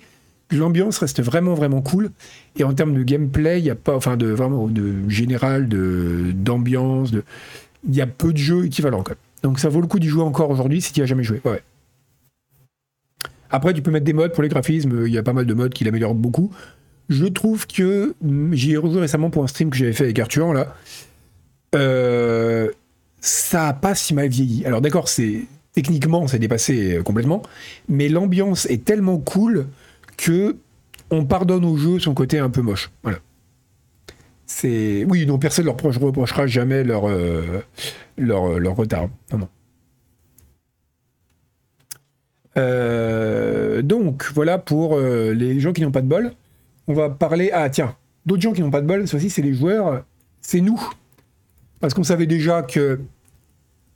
l'ambiance reste vraiment vraiment cool. Et en termes de gameplay, il n'y a pas, enfin de vraiment de général, de d'ambiance, de, il y a peu de jeux équivalents. Quand Donc ça vaut le coup d'y jouer encore aujourd'hui si tu n'y as jamais joué. Après, tu peux mettre des modes pour les graphismes. Il y a pas mal de modes qui l'améliorent beaucoup. Je trouve que j'y ai rejoué récemment pour un stream que j'avais fait avec Arthur là. Euh, ça a pas si mal vieilli. Alors d'accord, c'est techniquement c'est dépassé euh, complètement, mais l'ambiance est tellement cool que on pardonne au jeu son côté un peu moche. Voilà. Oui, non, personne ne leur reprochera jamais leur, euh, leur, retard. Non, donc voilà pour les gens qui n'ont pas de bol. On va parler. Ah tiens, d'autres gens qui n'ont pas de bol. Ceci c'est les joueurs. C'est nous parce qu'on savait déjà que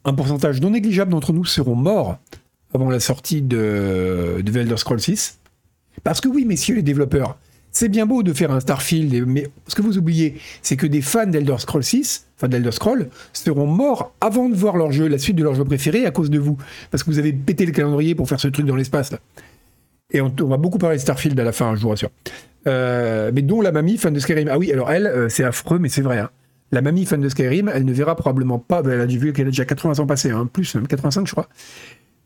un pourcentage non négligeable d'entre nous seront morts avant la sortie de, de Scrolls 6. Parce que oui, messieurs les développeurs, c'est bien beau de faire un Starfield, mais ce que vous oubliez, c'est que des fans d'Elder Scrolls 6, enfin d'Elder Scrolls, seront morts avant de voir leur jeu, la suite de leur jeu préféré, à cause de vous. Parce que vous avez pété le calendrier pour faire ce truc dans l'espace. Et on, va beaucoup parler de Starfield à la fin, je vous rassure. Euh, mais dont la mamie, fan de Skyrim. Ah oui, alors elle, euh, c'est affreux, mais c'est vrai. Hein. La mamie fan de Skyrim, elle ne verra probablement pas, elle a vu qu'elle a déjà 80 ans passés, hein, plus même 85 je crois,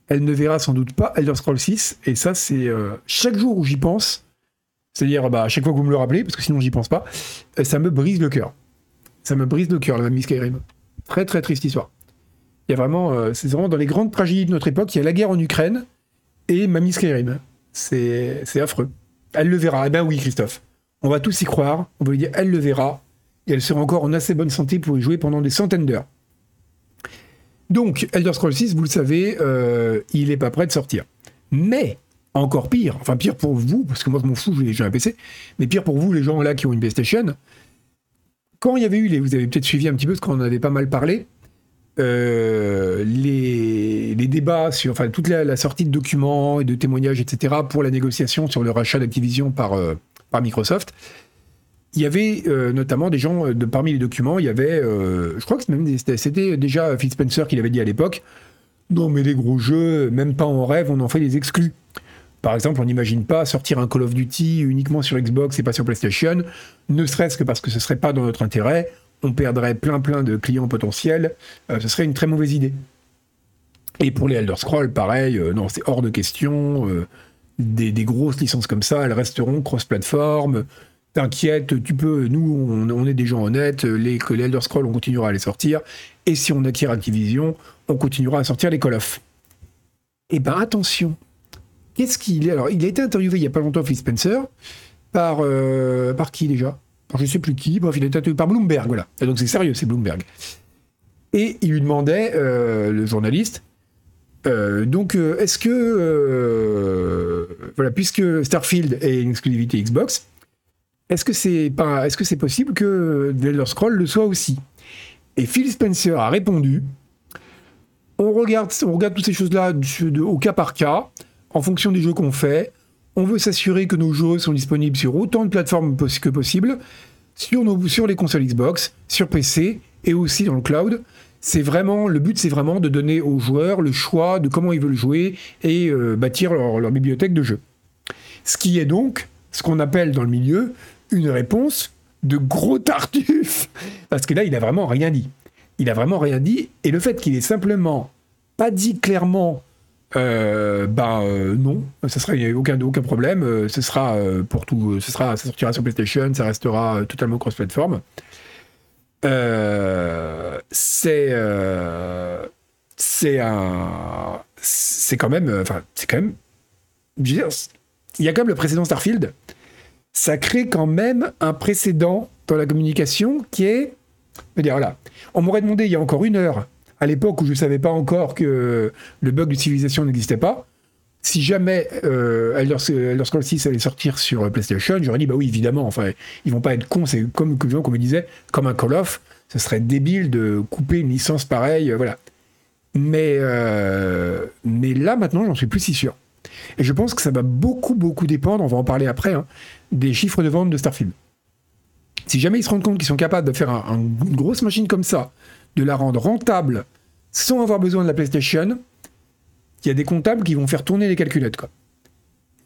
elle ne verra sans doute pas Elder Scrolls 6, et ça c'est euh, chaque jour où j'y pense, c'est-à-dire bah, à chaque fois que vous me le rappelez, parce que sinon j'y pense pas, euh, ça me brise le cœur. Ça me brise le cœur, la mamie Skyrim. Très très triste histoire. Il y a vraiment, euh, c'est vraiment dans les grandes tragédies de notre époque, il y a la guerre en Ukraine et mamie Skyrim. C'est affreux. Elle le verra. Eh ben oui, Christophe. On va tous y croire. On va lui dire, elle le verra et elle sera encore en assez bonne santé pour y jouer pendant des centaines d'heures. Donc, Elder Scrolls 6, vous le savez, euh, il n'est pas prêt de sortir. Mais, encore pire, enfin pire pour vous, parce que moi je m'en fous, j'ai un PC, mais pire pour vous, les gens là qui ont une PlayStation, quand il y avait eu, les, vous avez peut-être suivi un petit peu, parce qu'on en avait pas mal parlé, euh, les, débats sur enfin, toute la, sortie de documents et de témoignages, etc., pour la négociation sur le rachat d'Activision par, euh, par Microsoft, il y avait euh, notamment des gens, de, parmi les documents, il y avait, je crois que c'était déjà Phil Spencer qui l'avait dit à l'époque, non mais les gros jeux, même pas en rêve, on en fait des exclus. Par exemple, on n'imagine pas sortir un Call of Duty uniquement sur Xbox et pas sur PlayStation, ne serait-ce que parce que ce serait pas dans notre intérêt, on perdrait plein plein de clients potentiels, ce serait une très mauvaise idée. Et pour les Elder Scrolls, pareil, non, c'est hors de question. Des, des, grosses licences comme ça, elles resteront cross-platform. T'inquiète, tu peux, nous, on, est des gens honnêtes, les, les Elder Scrolls, on continuera à les sortir, et si on acquiert Activision, on continuera à sortir les Call of. Eh ben attention, qu'est-ce qu'il Alors, il a été interviewé il y a pas longtemps, Phil Spencer, par, euh, par qui déjà? Je ne sais plus qui, bref, il a été interviewé par Bloomberg, voilà. donc c'est sérieux, c'est Bloomberg. Et il lui demandait, euh, le journaliste, euh, donc, est-ce que, voilà, puisque Starfield est une exclusivité Xbox, est-ce que c'est est-ce que c'est possible que The Elder Scroll le soit aussi? Et Phil Spencer a répondu on regarde, on regarde toutes ces choses-là au cas par cas, en fonction des jeux qu'on fait. On veut s'assurer que nos jeux sont disponibles sur autant de plateformes que possible, sur, les consoles Xbox, sur PC et aussi dans le cloud. C'est vraiment le but, c'est vraiment de donner aux joueurs le choix de comment ils veulent jouer et euh, bâtir leur, leur bibliothèque de jeux. Ce qui est donc ce qu'on appelle dans le milieu une réponse de gros tartuffe. Parce que là, il a vraiment rien dit. Il a vraiment rien dit. Et le fait qu'il ait simplement pas dit clairement, euh, ben euh, non, ça serait aucun aucun problème. Euh, ce sera pour tout, ce sera, ça sortira sur PlayStation, ça restera totalement cross-platform. c'est c'est un, c'est quand même, enfin c'est quand même il y a quand même le précédent Starfield. Ça crée quand même un précédent dans la communication qui est. dire, voilà. On m'aurait demandé il y a encore une heure, à l'époque où je ne savais pas encore que le bug de civilisation n'existait pas, si jamais euh, Elder, Scrolls 6 allait sortir sur PlayStation, j'aurais dit bah oui évidemment. Enfin, ils vont pas être cons. C'est comme comme on me disait, comme un Call of. Ce serait débile de couper une licence pareille. Euh, voilà. Mais euh, mais là maintenant, j'en suis plus si sûr. Et je pense que ça va beaucoup beaucoup dépendre. On va en parler après hein, des chiffres de vente de Starfield. Si jamais ils se rendent compte qu'ils sont capables de faire une grosse machine comme ça, de la rendre rentable sans avoir besoin de la PlayStation, il y a des comptables qui vont faire tourner les calculettes.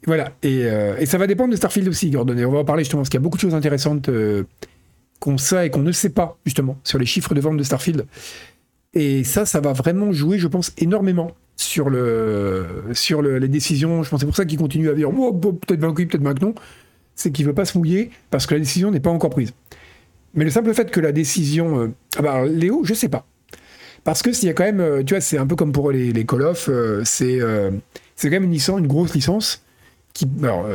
Voilà, euh, et, ça va dépendre de Starfield aussi, Gordon. Et on va en parler justement, parce qu'il y a beaucoup de choses intéressantes euh, qu'on sait et qu'on ne sait pas, justement, sur les chiffres de vente de Starfield. Et ça, ça va vraiment jouer, je pense, énormément sur, le, sur les décisions. Je pense c'est pour ça qu'il continue à dire oh, peut-être vaincu, peut-être maintenant. C'est qu'il ne veut pas se mouiller parce que la décision n'est pas encore prise. Mais le simple fait que la décision. Euh, ah bah, Léo, je sais pas. Parce que s'il y a quand même, euh, tu vois, c'est un peu comme pour les, Call of, c'est euh, c'est quand même une licence, une grosse licence qui, alors,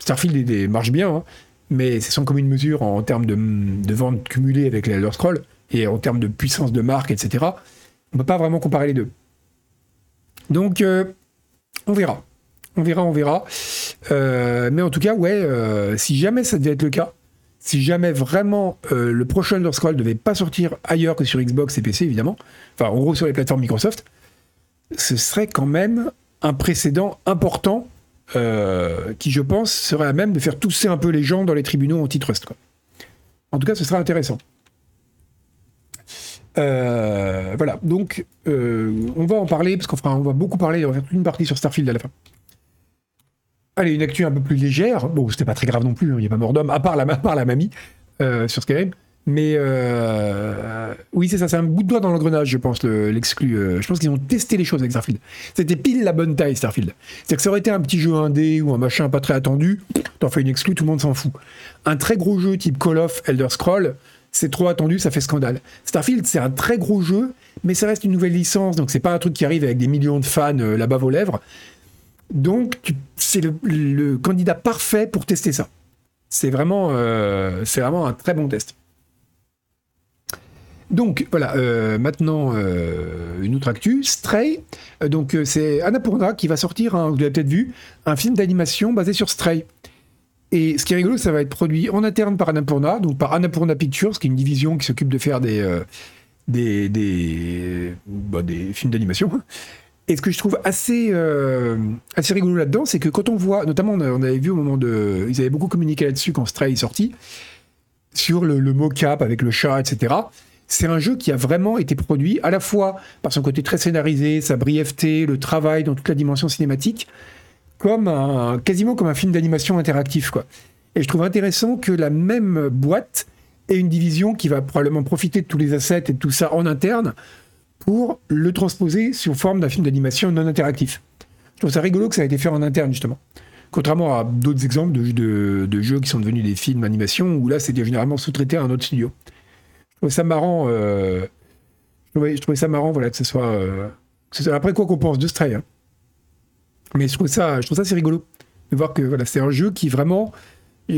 Starfield marche bien, hein, mais c'est sans commune mesure en, termes de, de ventes cumulées avec les Elder Scrolls et en termes de puissance de marque, etc. On peut pas vraiment comparer les deux. Donc, on verra. On verra, on verra. mais en tout cas, ouais, si jamais ça devait être le cas, si jamais vraiment euh, le prochain Elder Scrolls devait pas sortir ailleurs que sur Xbox et PC, évidemment, enfin en gros sur les plateformes Microsoft, ce serait quand même un précédent important euh, qui, je pense, serait à même de faire tousser un peu les gens dans les tribunaux antitrust. Quoi. En tout cas, ce sera intéressant. Euh, voilà, donc on va en parler, parce qu'on on va beaucoup parler, on va faire une partie sur Starfield à la fin. Allez, une actu un peu plus légère. Bon, c'était pas très grave non plus, hein, il n'y a pas mort d'homme, à part la, part la mamie euh, sur Skyrim. Mais euh, oui, c'est ça, c'est un bout de doigt dans l'engrenage, je pense, l'exclu. Euh, je pense qu'ils ont testé les choses avec Starfield. C'était pile la bonne taille, Starfield. C'est que ça aurait été un petit jeu indé ou un machin pas très attendu, t'en fais une exclu, tout le monde s'en fout. Un très gros jeu type Call of, Elder Scroll, c'est trop attendu, ça fait scandale. Starfield, c'est un très gros jeu, mais ça reste une nouvelle licence, donc c'est pas un truc qui arrive avec des millions de fans là-bas aux lèvres. Donc, c'est le, candidat parfait pour tester ça. C'est vraiment, euh, vraiment un très bon test. Donc voilà, euh, maintenant euh, une autre actu, Stray. donc c'est Annapurna qui va sortir, vous l'avez peut-être vu, un film d'animation basé sur Stray. Et ce qui est rigolo, ça va être produit en interne par Annapurna, donc par Annapurna Pictures, qui est une division qui s'occupe de faire des, des, bah, des films d'animation. Et ce que je trouve assez, euh, assez rigolo là-dedans, c'est que quand on voit, notamment on avait vu au moment de... Ils avaient beaucoup communiqué là-dessus quand Stray est sorti, sur le, le mocap avec le chat, etc. C'est un jeu qui a vraiment été produit à la fois par son côté très scénarisé, sa brièveté, le travail dans toute la dimension cinématique, comme un, quasiment comme un film d'animation interactif. Quoi. Et je trouve intéressant que la même boîte ait une division qui va probablement profiter de tous les assets et de tout ça en interne pour le transposer sous forme d'un film d'animation non interactif. Je trouve ça rigolo que ça a été fait en interne, justement. Contrairement à d'autres exemples de, jeux qui sont devenus des films d'animation, où là, c'est généralement sous-traité à un autre studio. Je trouvais ça marrant. Euh, je, trouvais, ça marrant, voilà, que ce soit. Euh, après quoi qu'on pense de Stray. Hein. Mais je trouve ça, je assez rigolo de voir que c'est un jeu qui vraiment.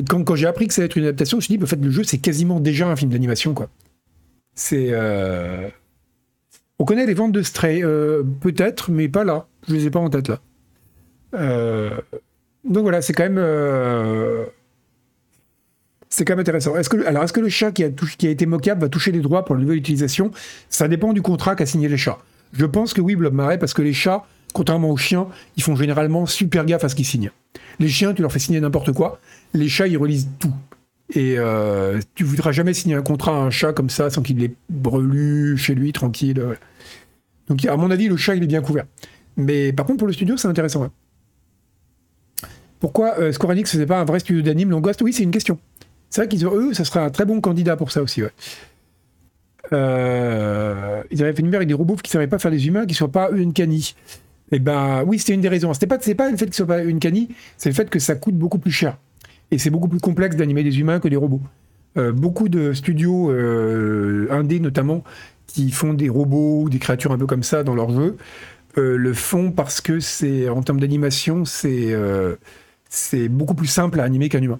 quand, j'ai appris que ça allait être une adaptation, je me suis dit, en fait, le jeu, c'est quasiment déjà un film d'animation, quoi. C'est. Euh, on connaît les ventes de Stray, euh, peut-être, mais pas là. Je les ai pas en tête là. Euh, donc voilà, c'est quand même. Euh, c'est quand même intéressant. Est-ce que, alors, est-ce que le chat qui a, qui a été moquable va toucher les droits pour la nouvelle utilisation? Ça dépend du contrat qu'a signé les chats. Je pense que oui, Blob Marais, parce que les chats, contrairement aux chiens, ils font généralement super gaffe à ce qu'ils signent. Les chiens, tu leur fais signer n'importe quoi. Les chats, ils relisent tout. Et euh, tu voudras jamais signer un contrat à un chat comme ça sans qu'il l'ait brelu chez lui, tranquille. Donc, à mon avis, le chat, il est bien couvert. Mais par contre, pour le studio, c'est intéressant. Pourquoi euh, Square Enix faisait pas un vrai studio d'anime? Longoast Oui, c'est une question. C'est vrai qu'ils eux, ça serait un très bon candidat pour ça aussi. Ouais. Euh, ils avaient fait une avec des robots qui ne savaient pas faire des humains, qui ne soient pas une cani. Et eh ben oui, c'était une des raisons. C'est pas, pas le fait qu'ils ne soient pas une cani, c'est le fait que ça coûte beaucoup plus cher. Et c'est beaucoup plus complexe d'animer des humains que des robots. Euh, beaucoup de studios euh, indés notamment qui font des robots ou des créatures un peu comme ça dans leurs jeux le font parce que c'est en termes d'animation, c'est c'est beaucoup plus simple à animer qu'un humain.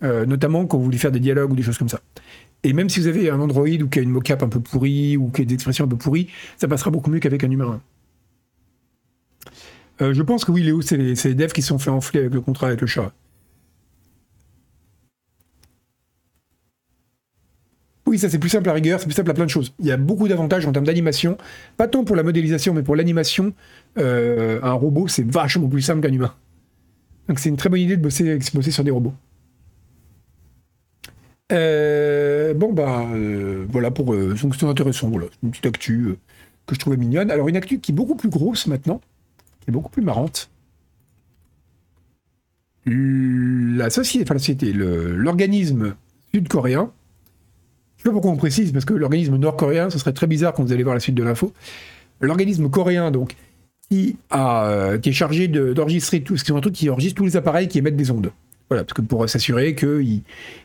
notamment quand vous voulez faire des dialogues ou des choses comme ça. Et même si vous avez un Android ou qui a une mocap un peu pourrie ou qui a des expressions un peu pourries, ça passera beaucoup mieux qu'avec un humain. Euh, je pense que oui, Léo, c'est les, les, devs qui se sont fait enfler avec le contrat avec le chat. Oui, ça c'est plus simple à rigueur, c'est plus simple à plein de choses. Il y a beaucoup d'avantages en termes d'animation. Pas tant pour la modélisation, mais pour l'animation, euh, un robot c'est vachement plus simple qu'un humain. Donc c'est une très bonne idée de bosser, bosser sur des robots. Euh, bon, bah, euh, voilà pour. Euh, donc, c'est intéressant. Voilà, une petite actu que je trouvais mignonne. Alors, une actu qui est beaucoup plus grosse maintenant, qui est beaucoup plus marrante. La société, enfin, la société, l'organisme sud-coréen. Sais pas pourquoi on précise, parce que l'organisme nord-coréen, ce serait très bizarre quand vous allez voir la suite de l'info. L'organisme coréen, donc, qui, a, qui est chargé d'enregistrer tout, ce qui sont un truc qui enregistre tous les appareils qui émettent des ondes. Voilà, parce que pour s'assurer qu'ils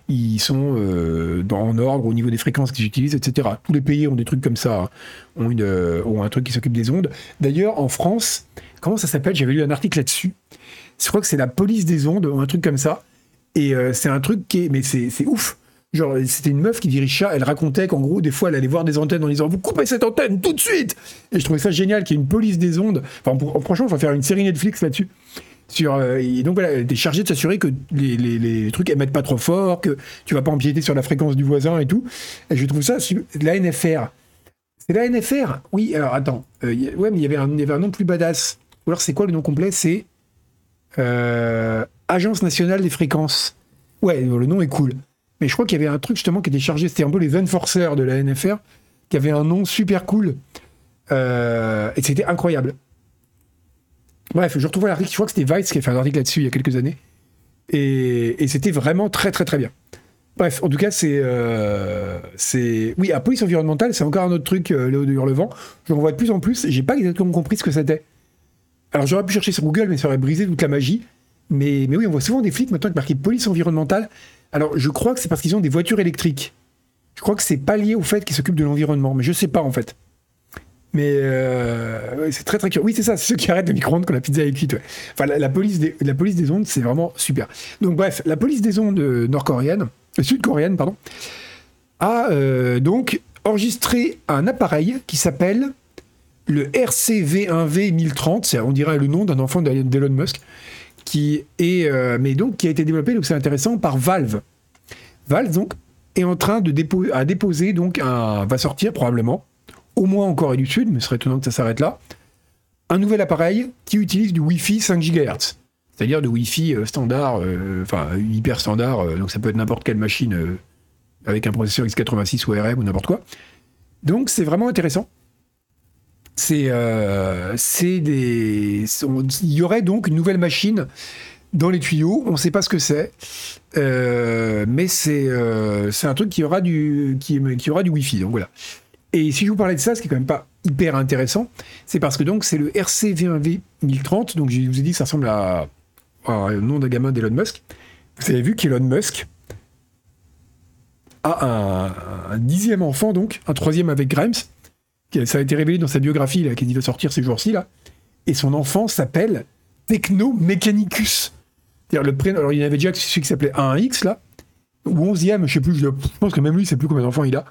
ils sont euh, en ordre au niveau des fréquences qu'ils utilisent, etc. Tous les pays ont des trucs comme ça, euh, ont un truc qui s'occupe des ondes. D'ailleurs, en France, comment ça s'appelle? J'avais lu un article là-dessus. Je crois que c'est la police des ondes, ou un truc comme ça. Et euh, c'est un truc qui est... Mais c'est ouf Genre, c'était une meuf qui dirige ça, elle racontait qu'en gros, des fois, elle allait voir des antennes en disant Vous coupez cette antenne tout de suite Et je trouvais ça génial qu'il y ait une police des ondes. Enfin, franchement, il faut faire une série Netflix là-dessus. Euh, et donc voilà, était chargée de s'assurer que les, les, les, trucs émettent pas trop fort, que tu vas pas empiéter sur la fréquence du voisin et tout. Et je trouve ça, la NFR. C'est la NFR Oui, alors attends. Euh, ouais, mais il y, avait un, il y avait un nom plus badass. Ou alors c'est quoi le nom complet? C'est euh, Agence nationale des fréquences. Ouais, le nom est cool. Mais je crois qu'il y avait un truc justement qui était chargé, c'était un peu les enforcers de la NFR, qui avait un nom super cool. et c'était incroyable. Bref, je retrouve l'article, je crois que c'était Vice qui a fait un article là-dessus il y a quelques années. Et, c'était vraiment très très très bien. Bref, en tout cas, c'est. Euh, oui, à police environnementale, c'est encore un autre truc, euh, Léo de Hurlevent. Je vois de plus en plus, j'ai pas exactement compris ce que c'était. Alors j'aurais pu chercher sur Google, mais ça aurait brisé toute la magie. Mais, mais oui, on voit souvent des flics maintenant qui marquent police environnementale. Alors je crois que c'est parce qu'ils ont des voitures électriques. Je crois que c'est pas lié au fait qu'ils s'occupent de l'environnement, mais je sais pas en fait. Mais euh, c'est très très curieux. Oui, c'est ça, c'est ceux qui arrêtent le micro-ondes quand la pizza est cuite. La, police des, ondes, c'est vraiment super. Donc, bref, la police des ondes euh, nord-coréenne, euh, sud-coréenne, pardon, a donc enregistré un appareil qui s'appelle le RCV1V 1030. On dirait le nom d'un enfant d'Elon Musk, qui est, mais donc a été développé, donc c'est intéressant, par Valve. Valve donc est en train de déposer, donc va sortir probablement au moins en Corée du Sud, mais ce serait étonnant que ça s'arrête là, un nouvel appareil qui utilise du Wi-Fi 5 GHz, c'est-à-dire du Wi-Fi euh, standard, euh, enfin hyper standard, euh, donc ça peut être n'importe quelle machine avec un processeur x86 ou ARM ou n'importe quoi. Donc c'est vraiment intéressant. C'est des. Il y aurait donc une nouvelle machine dans les tuyaux. On ne sait pas ce que c'est, mais c'est un truc qui aura du qui, qui aura du Wi-Fi. Donc voilà. Et si je vous parlais de ça, ce qui est quand même pas hyper intéressant, c'est parce que donc c'est le RCV1V 1030, donc je vous ai dit que ça ressemble à, un nom d'un gamin d'Elon Musk. Vous avez vu qu'Elon Musk a un, dixième enfant, donc un troisième avec Grimes, ça a été révélé dans sa biographie là, qui va sortir ces jours-ci là, et son enfant s'appelle Techno Mechanicus. Le alors il y avait déjà celui qui s'appelait 1X là, ou 11e, je sais plus, je, pense que même lui, il sait plus combien d'enfants il a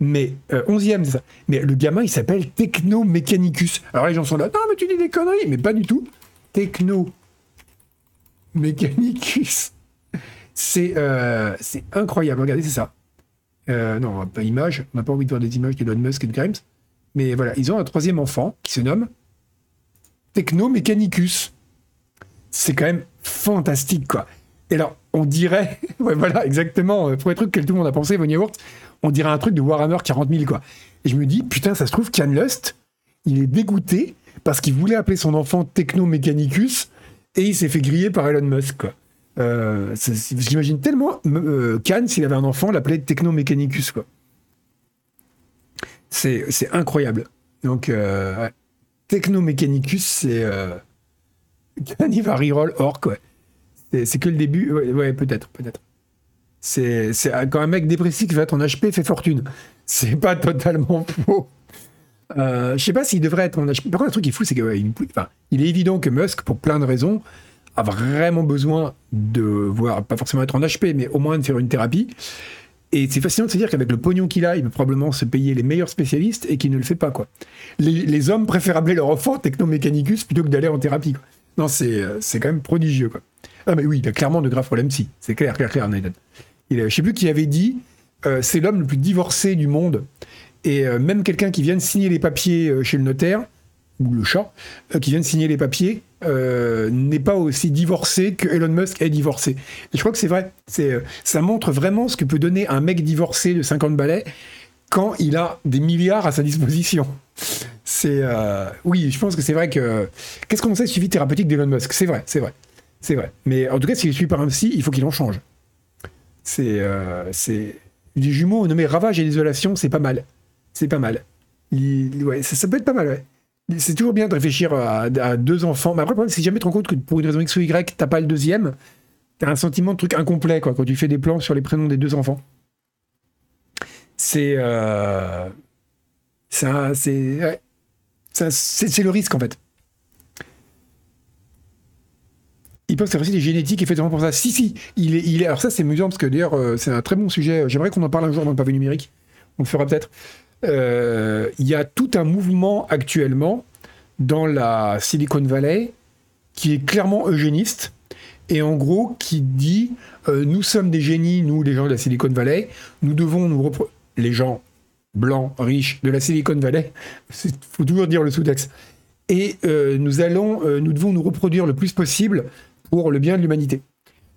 mais 11e, euh, c'est ça. Mais le gamin, il s'appelle Techno Mechanicus. Alors les gens sont là, non, mais tu dis des conneries, mais pas du tout. Techno Mechanicus. C'est euh, incroyable. Regardez, c'est ça. Euh, non, pas image. On n'a pas envie de voir des images d'Elon Musk et de Grimes. Mais voilà, ils ont un troisième enfant qui se nomme Techno Mechanicus. C'est quand même fantastique, quoi. Et alors, on dirait, voilà, exactement, pour les trucs que tout le monde a pensé, Von Yaourt, on dirait un truc de Warhammer 40 000, quoi. Et je me dis, putain, ça se trouve, Can Lust, il est dégoûté parce qu'il voulait appeler son enfant Techno Mechanicus et il s'est fait griller par Elon Musk, quoi. Euh, J'imagine tellement euh, Can, s'il avait un enfant, l'appelait Techno Mechanicus, quoi. C'est incroyable. Donc, euh, Techno Mechanicus, c'est. Euh, Can, il va reroll Orc, ouais. C'est que le début, ouais peut-être, peut-être. C'est quand un mec dépressif qui va ton HP fait fortune. C'est pas totalement faux. Euh, je sais pas s'il devrait être en HP. Par contre, un truc qui est fou, c'est qu'il il est évident que Musk, pour plein de raisons, a vraiment besoin de voir, pas forcément être en HP, mais au moins de faire une thérapie. Et c'est fascinant de se dire qu'avec le pognon qu'il a, il peut probablement se payer les meilleurs spécialistes et qu'il ne le fait pas. quoi. Les, hommes préfèrent appeler leur enfant technomécanicus plutôt que d'aller en thérapie. Non, c'est, euh, c'est quand même prodigieux. Quoi. Ah, mais oui, il a clairement de graves problèmes si. C'est clair, clair, clair, Nathan. Il je sais plus qui avait dit euh, c'est l'homme le plus divorcé du monde. Et euh, même quelqu'un qui vient de signer les papiers chez le notaire, ou le chat, qui vient de signer les papiers, n'est pas aussi divorcé que Elon Musk est divorcé. Et je crois que c'est vrai. C'est, ça montre vraiment ce que peut donner un mec divorcé de 50 balais quand il a des milliards à sa disposition. C'est oui, je pense que c'est vrai que qu'est-ce qu'on sait suivi thérapeutique d'Elon Musk? C'est vrai, c'est vrai. C'est vrai. Mais en tout cas, s'il est suivi par un psy, il faut qu'il en change. C'est. Euh, c'est... Du jumeau nommé Ravage et l'isolation, c'est pas mal. C'est pas mal. ouais, ça, peut être pas mal, ouais. C'est toujours bien de réfléchir à, deux enfants. Mais après, le c'est jamais te rends compte que pour une raison X ou Y, t'as pas le deuxième. T'as un sentiment de truc incomplet, quand tu fais des plans sur les prénoms des deux enfants. C'est. Euh... C'est. C'est le risque, en fait. ils peuvent faire aussi des génétiques effectivement pour ça. Si, si, il est, il est alors ça c'est amusant parce que d'ailleurs euh, c'est un très bon sujet. J'aimerais qu'on en parle un jour dans le pavé numérique. On le fera peut-être. Euh, il y a tout un mouvement actuellement dans la Silicon Valley qui est clairement eugéniste et en gros qui dit euh, nous sommes des génies, nous les gens de la Silicon Valley, nous devons nous les gens blancs, riches de la Silicon Valley, il faut toujours dire le sous-texte, et nous allons, nous devons nous reproduire le plus possible pour le bien de l'humanité.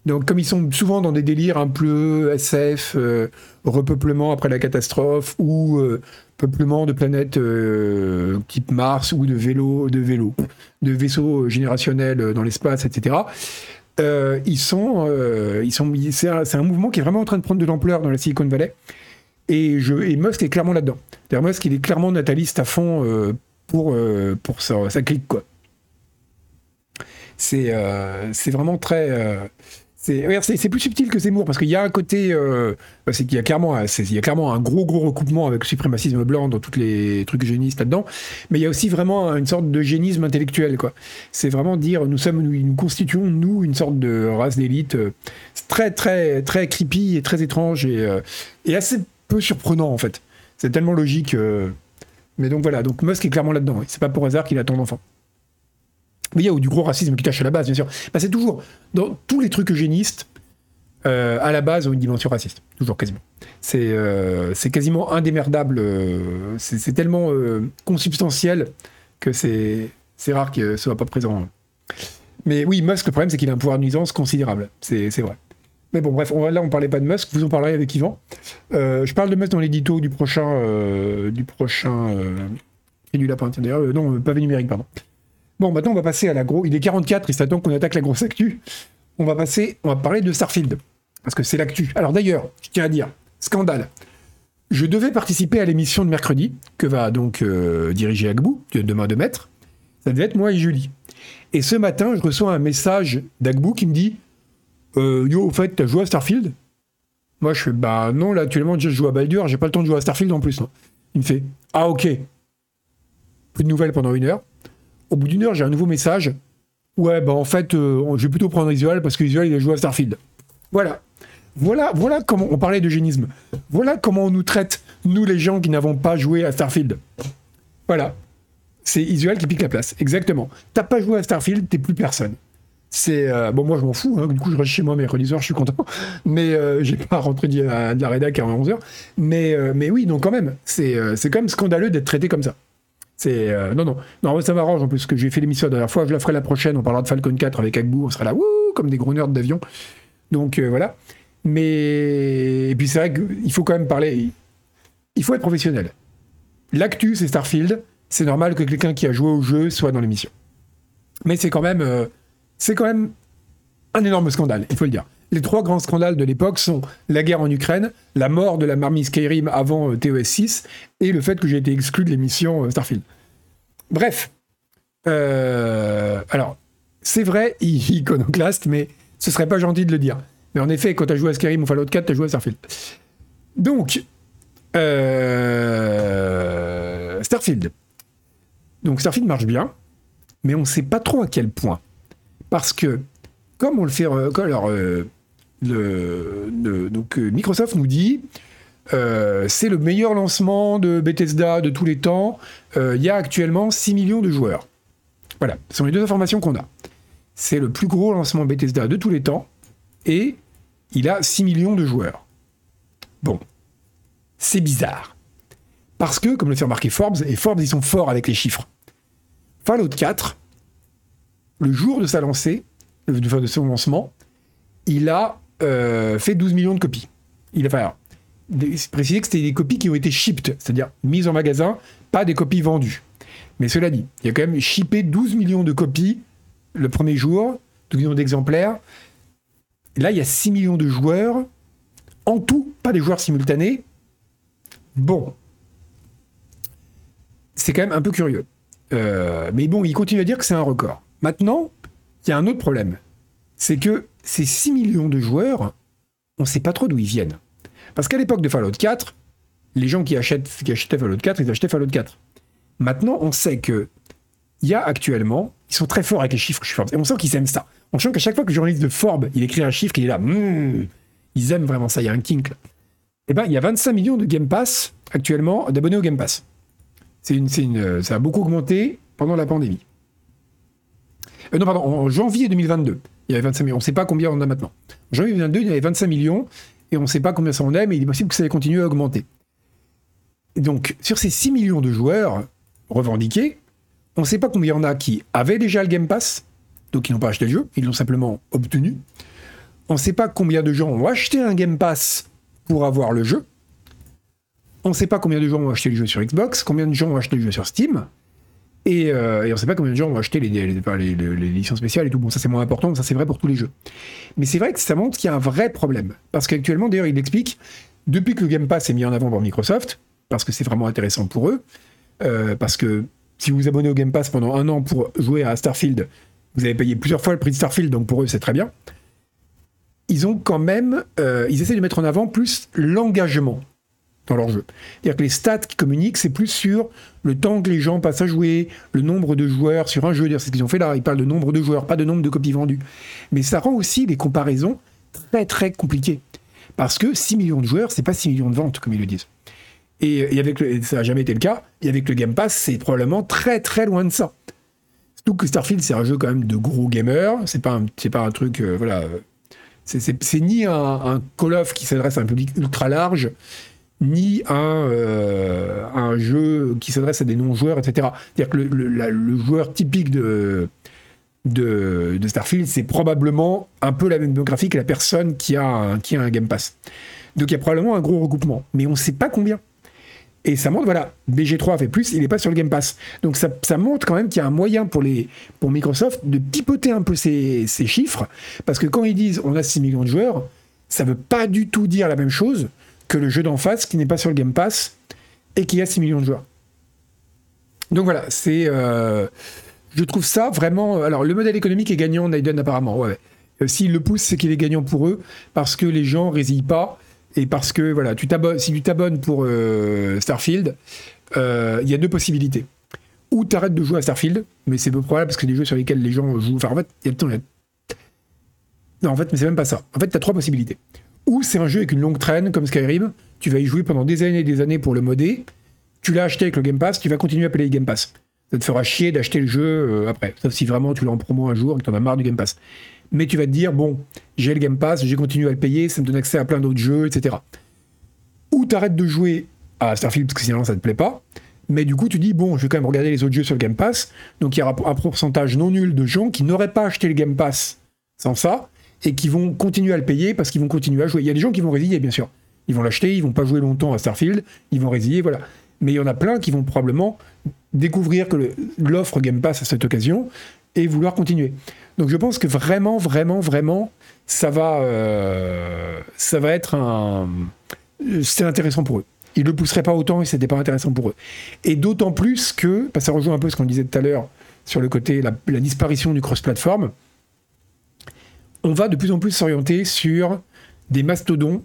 Donc, comme ils sont souvent dans des délires un peu SF, euh, repeuplement après la catastrophe, ou euh, peuplement de planètes euh, type Mars, ou de vélos, de vélos, de vaisseaux générationnels dans l'espace, etc. ils sont, ils c'est un, mouvement qui est vraiment en train de prendre de l'ampleur dans la Silicon Valley. Et, je, et Musk est clairement là-dedans. D'ailleurs, Musk, il est clairement nataliste à fond pour, pour sa, sa clique, quoi. Euh, c'est vraiment très. Euh, c'est plus subtil que Zemmour parce qu'il y a un côté, euh, c'est qu'il a clairement, il y a clairement un gros gros recoupement avec le suprémacisme blanc dans tous les trucs génistes là-dedans, mais il y a aussi vraiment une sorte de génisme intellectuel quoi. C'est vraiment dire nous sommes, nous, nous, constituons nous une sorte de race d'élite. C'est très très très creepy et très étrange et, et assez peu surprenant en fait. C'est tellement logique. mais donc voilà, donc Musk est clairement là-dedans. C'est pas pour hasard qu'il a tant d'enfants y a du gros racisme qui tâche à la base, bien sûr. Bah, c'est toujours, dans tous les trucs eugénistes, euh, à la base, ont une dimension raciste. Toujours, quasiment. C'est euh, quasiment indémerdable. Euh, c'est tellement consubstantiel que c'est rare que ce soit pas présent. Mais oui, Musk, le problème, c'est qu'il a un pouvoir de nuisance considérable. C'est vrai. Mais bon, bref, là, on parlait pas de Musk, vous en parlerez avec Yvan. je parle de Musk dans l'édito du prochain. du prochain. et du lapin, d'ailleurs. non, pavé numérique, pardon. Bon, maintenant, on va passer à la grosse. Il est 44, il s'attend qu'on attaque la grosse actu. On va passer, on va parler de Starfield. Parce que c'est l'actu. Alors d'ailleurs, je tiens à dire, scandale. Je devais participer à l'émission de mercredi, que va donc euh, diriger Agbou, demain de maître. Ça devait être moi et Julie. Et ce matin, je reçois un message d'Agbou qui me dit euh, Yo, au fait, t'as joué à Starfield? Moi, je fais Bah non, là, actuellement, je joue à Baldur, j'ai pas le temps de jouer à Starfield en plus. Il me fait Ah, ok. Plus de nouvelles pendant une heure. Au bout d'une heure, j'ai un nouveau message. Ouais, bah en fait, euh, je vais plutôt prendre Isual parce que Isual, il a joué à Starfield. Voilà. Voilà, voilà comment on parlait d'eugénisme. Voilà comment on nous traite, nous les gens qui n'avons pas joué à Starfield. Voilà. C'est Isual qui pique la place. Exactement. T'as pas joué à Starfield, t'es plus personne. C'est euh, bon, moi je m'en fous. Hein. Du coup, je reste chez moi mercredi soir, je suis content. Mais euh, j'ai pas rentré de la rédac à 11h. Mais, mais oui, donc quand même, c'est quand même scandaleux d'être traité comme ça. C'est euh, non non non ça m'arrange en plus que j'ai fait l'émission la dernière fois, je la ferai la prochaine, on parlera de Falcon 4 avec Agbou, on sera là comme des gros nerds d'avion. Donc euh, voilà. Mais et puis c'est vrai qu'il faut quand même parler il faut être professionnel. L'actu c'est Starfield, c'est normal que quelqu'un qui a joué au jeu soit dans l'émission. Mais c'est quand même euh, c'est quand même un énorme scandale, il faut le dire. Les trois grands scandales de l'époque sont la guerre en Ukraine, la mort de la marmite Skyrim avant euh, TOS 6 et le fait que j'ai été exclu de l'émission euh, Starfield. Bref. Euh, alors, c'est vrai, iconoclaste, mais ce serait pas gentil de le dire. Mais en effet, quand tu as joué à Skyrim ou Fallout 4, tu as joué à Starfield. Donc, Starfield. Donc Starfield marche bien, mais on ne sait pas trop à quel point. Parce que, comme on le fait... euh, alors, euh, donc, euh, Microsoft nous dit... euh, c'est le meilleur lancement de Bethesda de tous les temps. Euh, Il y a actuellement 6 millions de joueurs. Voilà, ce sont les deux informations qu'on a. C'est le plus gros lancement Bethesda de tous les temps et il a 6 millions de joueurs. Bon, c'est bizarre. Parce que, comme le fait remarquer Forbes, et Forbes, ils sont forts avec les chiffres. Fallout 4, le jour de sa lancée, de son lancement, il a euh, fait 12 millions de copies. Il a enfin, précisé que c'était des copies qui ont été shipped, c'est-à-dire mises en magasin, pas des copies vendues. Mais cela dit, il y a quand même shippé 12 millions de copies le premier jour, 12 millions d'exemplaires. Là, il y a 6 millions de joueurs. En tout, pas des joueurs simultanés. Bon. C'est quand même un peu curieux. Euh, mais bon, il continue à dire que c'est un record. Maintenant, il y a un autre problème. C'est que ces 6 millions de joueurs, on ne sait pas trop d'où ils viennent. Parce qu'à l'époque de Fallout 4, les gens qui, achetaient Fallout 4, ils achetaient Fallout 4. Maintenant, on sait que il y a actuellement, ils sont très forts avec les chiffres chez Forbes, et on sent qu'ils aiment ça. On sent qu'à chaque fois que le journaliste de Forbes, il écrit un chiffre, il est là, Hmm, ils aiment vraiment ça, il y a un kink là. Eh ben, il y a 25 millions de Game Pass actuellement, d'abonnés au Game Pass. C'est une, une, ça a beaucoup augmenté pendant la pandémie. Euh, non, pardon, en janvier 2022, il y avait 25 millions. On ne sait pas combien on a maintenant. En janvier 2022, il y avait 25 millions, et on ne sait pas combien ça en est, mais il est possible que ça ait continué à augmenter. Donc, sur ces 6 millions de joueurs revendiqués, on ne sait pas combien il y en a qui avaient déjà le Game Pass, donc ils n'ont pas acheté le jeu, ils l'ont simplement obtenu. On ne sait pas combien de gens ont acheté un Game Pass pour avoir le jeu. On ne sait pas combien de gens ont acheté le jeu sur Xbox, combien de gens ont acheté le jeu sur Steam. Et, euh, et on ne sait pas combien de gens ont acheté les, éditions spéciales et tout. Bon, ça c'est moins important, ça c'est vrai pour tous les jeux. Mais c'est vrai que ça montre qu'il y a un vrai problème. Parce qu'actuellement, d'ailleurs, il explique, depuis que le Game Pass est mis en avant par Microsoft, parce que c'est vraiment intéressant pour eux, euh, parce que si vous vous abonnez au Game Pass pendant un an pour jouer à Starfield, vous avez payé plusieurs fois le prix de Starfield, donc pour eux c'est très bien. Ils ont quand même, euh, ils essaient de mettre en avant plus l'engagement dans leur jeu. C'est-à-dire que les stats qui communiquent, c'est plus sur le temps que les gens passent à jouer, le nombre de joueurs sur un jeu. C'est ce qu'ils ont fait là. Ils parlent de nombre de joueurs, pas de nombre de copies vendues. Mais ça rend aussi les comparaisons très très compliquées. Parce que 6 millions de joueurs, c'est pas 6 millions de ventes, comme ils le disent. Et, avec ça n'a jamais été le cas. Et avec le Game Pass, c'est probablement très très loin de ça. Surtout que Starfield, c'est un jeu quand même de gros gamers. C'est pas pas un truc, euh, voilà. euh, c'est ni un, un Call of qui s'adresse à un public ultra large, ni un, euh, un jeu qui s'adresse à des non-joueurs, etc. C'est-à-dire que le, joueur typique de, de, Starfield, c'est probablement un peu la même démographie que la personne qui a un, qui a un Game Pass. Donc il y a probablement un gros regroupement, mais on ne sait pas combien. Et ça montre, voilà, BG3 a fait plus, il n'est pas sur le Game Pass. Donc ça, ça montre quand même qu'il y a un moyen pour, les, pour Microsoft de pipoter un peu ces, ces chiffres, parce que quand ils disent on a 6 millions de joueurs, ça ne veut pas du tout dire la même chose le jeu d'en face qui n'est pas sur le Game Pass et qui a 6 millions de joueurs. Donc voilà, c'est... euh, je trouve ça vraiment... Alors le modèle économique est gagnant, Naiden apparemment, ouais. S'il le pousse, c'est qu'il est gagnant pour eux, parce que les gens résillent pas, et parce que, voilà, tu si tu t'abonnes pour euh, Starfield, euh, il y a deux possibilités. Ou tu arrêtes de jouer à Starfield, mais c'est peu probable parce que des jeux sur lesquels les gens jouent. Enfin, en fait, il y a, y a- Non, en fait, mais c'est même pas ça. En fait, tu as trois possibilités. Ou c'est un jeu avec une longue traîne comme Skyrim, tu vas y jouer pendant des années et des années pour le modder, tu l'as acheté avec le Game Pass, tu vas continuer à payer le Game Pass. Ça te fera chier d'acheter le jeu euh, après, sauf si vraiment tu l'as en promo un jour et que tu en as marre du Game Pass. Mais tu vas te dire, bon, j'ai le Game Pass, j'ai continué à le payer, ça me donne accès à plein d'autres jeux, etc. Ou tu arrêtes de jouer à Starfield parce que sinon ça te plaît pas, mais du coup tu dis, bon, je vais quand même regarder les autres jeux sur le Game Pass, donc il y aura un pourcentage non nul de gens qui n'auraient pas acheté le Game Pass sans ça, et qui vont continuer à le payer parce qu'ils vont continuer à jouer. Il y a des gens qui vont résilier, bien sûr. Ils vont l'acheter, ils vont pas jouer longtemps à Starfield, ils vont résilier, voilà. Mais il y en a plein qui vont probablement découvrir que l'offre Game Pass à cette occasion et vouloir continuer. Donc je pense que vraiment, vraiment, vraiment, ça va, euh, ça va être un, c'est intéressant pour eux. Ils le pousseraient pas autant et c'était pas intéressant pour eux. Et d'autant plus que, ça rejoint un peu ce qu'on disait tout à l'heure sur le côté la disparition du cross-platform, on va de plus en plus s'orienter sur des mastodons,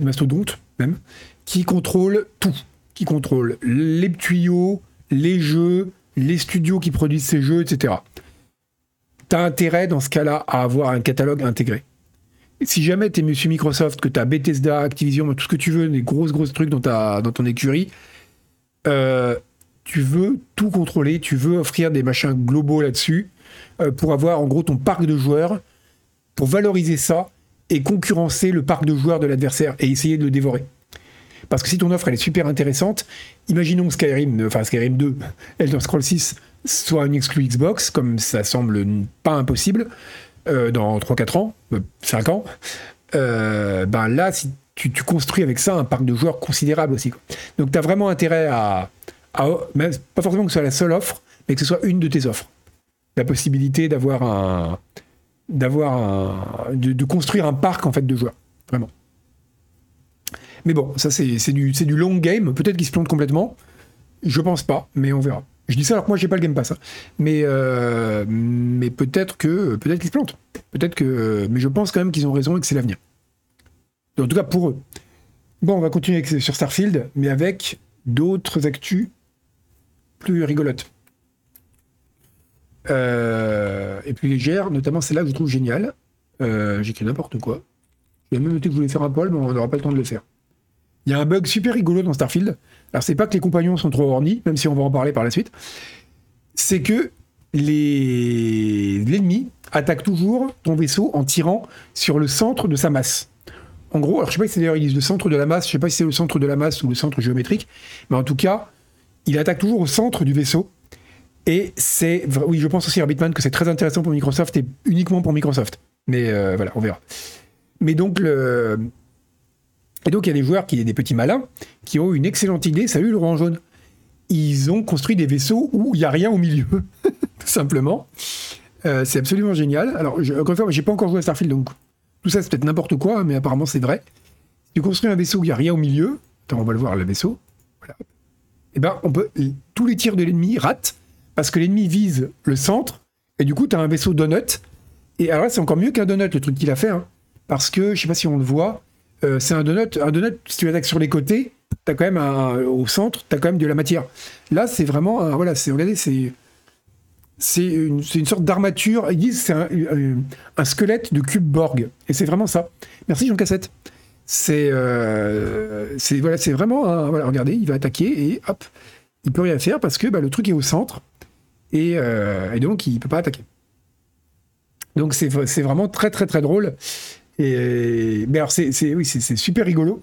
mastodontes même, qui contrôlent tout, qui contrôlent les tuyaux, les jeux, les studios qui produisent ces jeux, etc. Tu as intérêt dans ce cas-là à avoir un catalogue intégré. si jamais tu es monsieur Microsoft, que tu as Bethesda, Activision, tout ce que tu veux, des grosses grosses trucs dans, ta, ton écurie, euh, tu veux tout contrôler, tu veux offrir des machins globaux là-dessus euh, pour avoir en gros ton parc de joueurs, pour valoriser ça et concurrencer le parc de joueurs de l'adversaire et essayer de le dévorer. Parce que si ton offre elle est super intéressante, imaginons que Skyrim, enfin Skyrim 2, Elder Scrolls 6 soit un exclu Xbox, comme ça semble pas impossible, euh, dans 3-4 ans, 5 ans, ben là, tu, construis avec ça un parc de joueurs considérable aussi. Donc tu as vraiment intérêt à, pas forcément que ce soit la seule offre, mais que ce soit une de tes offres. La possibilité d'avoir un, d'avoir de, construire un parc en fait de joueurs, vraiment. Mais bon, ça c'est du, du long game. Peut-être qu'il se plante complètement. Je pense pas, mais on verra. Je dis ça alors que moi j'ai pas le Game Pass, hein. mais euh, mais peut-être que peut-être qu'ils se plantent. Peut-être que, mais je pense quand même qu'ils ont raison et que c'est l'avenir. En tout cas pour eux. Bon, on va continuer sur Starfield, mais avec d'autres actus plus rigolote. Euh, et plus légère, notamment celle-là que je trouve géniale. Euh, J'écris n'importe quoi. J'ai même noté que je voulais faire un poil, mais on n'aura pas le temps de le faire. Il y a un bug super rigolo dans Starfield. Alors, c'est pas que les compagnons sont trop ornis, même si on va en parler par la suite. C'est que l'ennemi attaque toujours ton vaisseau en tirant sur le centre de sa masse. En gros, alors je sais pas si d'ailleurs le centre de la masse, je sais pas si c'est le centre de la masse ou le centre géométrique, mais en tout cas, il attaque toujours au centre du vaisseau. Et c'est, oui, je pense aussi à Bitman que c'est très intéressant pour Microsoft et uniquement pour Microsoft. Mais euh, voilà, on verra. Mais donc, et donc il y a des joueurs qui, des petits malins, qui ont une excellente idée. Salut Laurent Jaune. Ils ont construit des vaisseaux où il n'y a rien au milieu, tout simplement. Euh, c'est absolument génial. Alors, encore une fois, j'ai pas encore joué à Starfield, donc tout ça c'est peut-être n'importe quoi, mais apparemment c'est vrai. tu construis un vaisseau où il n'y a rien au milieu, attends, on va le voir le vaisseau. Voilà eh ben, on peut, tous les tirs de l'ennemi ratent parce que l'ennemi vise le centre et du coup, tu as un vaisseau donut. Et alors là, c'est encore mieux qu'un donut, le truc qu'il a fait, hein, parce que je sais pas si on le voit, euh, c'est un donut. Un donut, si tu attaques sur les côtés, as quand même au centre, tu as quand même de la matière. Là, c'est vraiment, voilà, c'est, regardez, c'est c'est une, une, sorte d'armature. Ils disent c'est un, un, squelette de cube Borg. Et c'est vraiment ça. Merci Jean Cassette. C'est euh, voilà, c'est vraiment voilà, regardez, il va attaquer et hop, il peut rien faire parce que bah, le truc est au centre et, euh, et, donc il peut pas attaquer. Donc c'est vraiment très très très drôle. Mais alors c'est super rigolo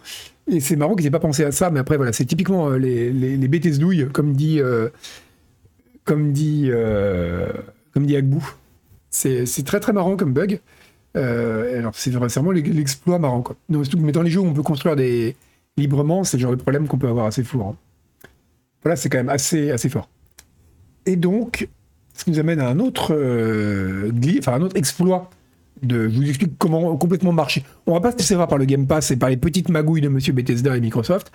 et c'est marrant qu'ils aient pas pensé à ça. Mais après voilà, c'est typiquement euh, les, les, bêtises douilles comme dit euh, comme dit comme dit Agbou. C'est très très marrant comme bug. Alors c'est vraiment l'exploit marrant quoi. mais dans les jeux où on peut construire librement, c'est le genre de problème qu'on peut avoir assez fort. Hein. Voilà, c'est quand même assez assez fort. Et donc, ce qui nous amène à un autre euh, un autre exploit. De, je vous explique comment complètement marcher. On va pas se laisser voir par le Game Pass et par les petites magouilles de Monsieur Bethesda et Microsoft.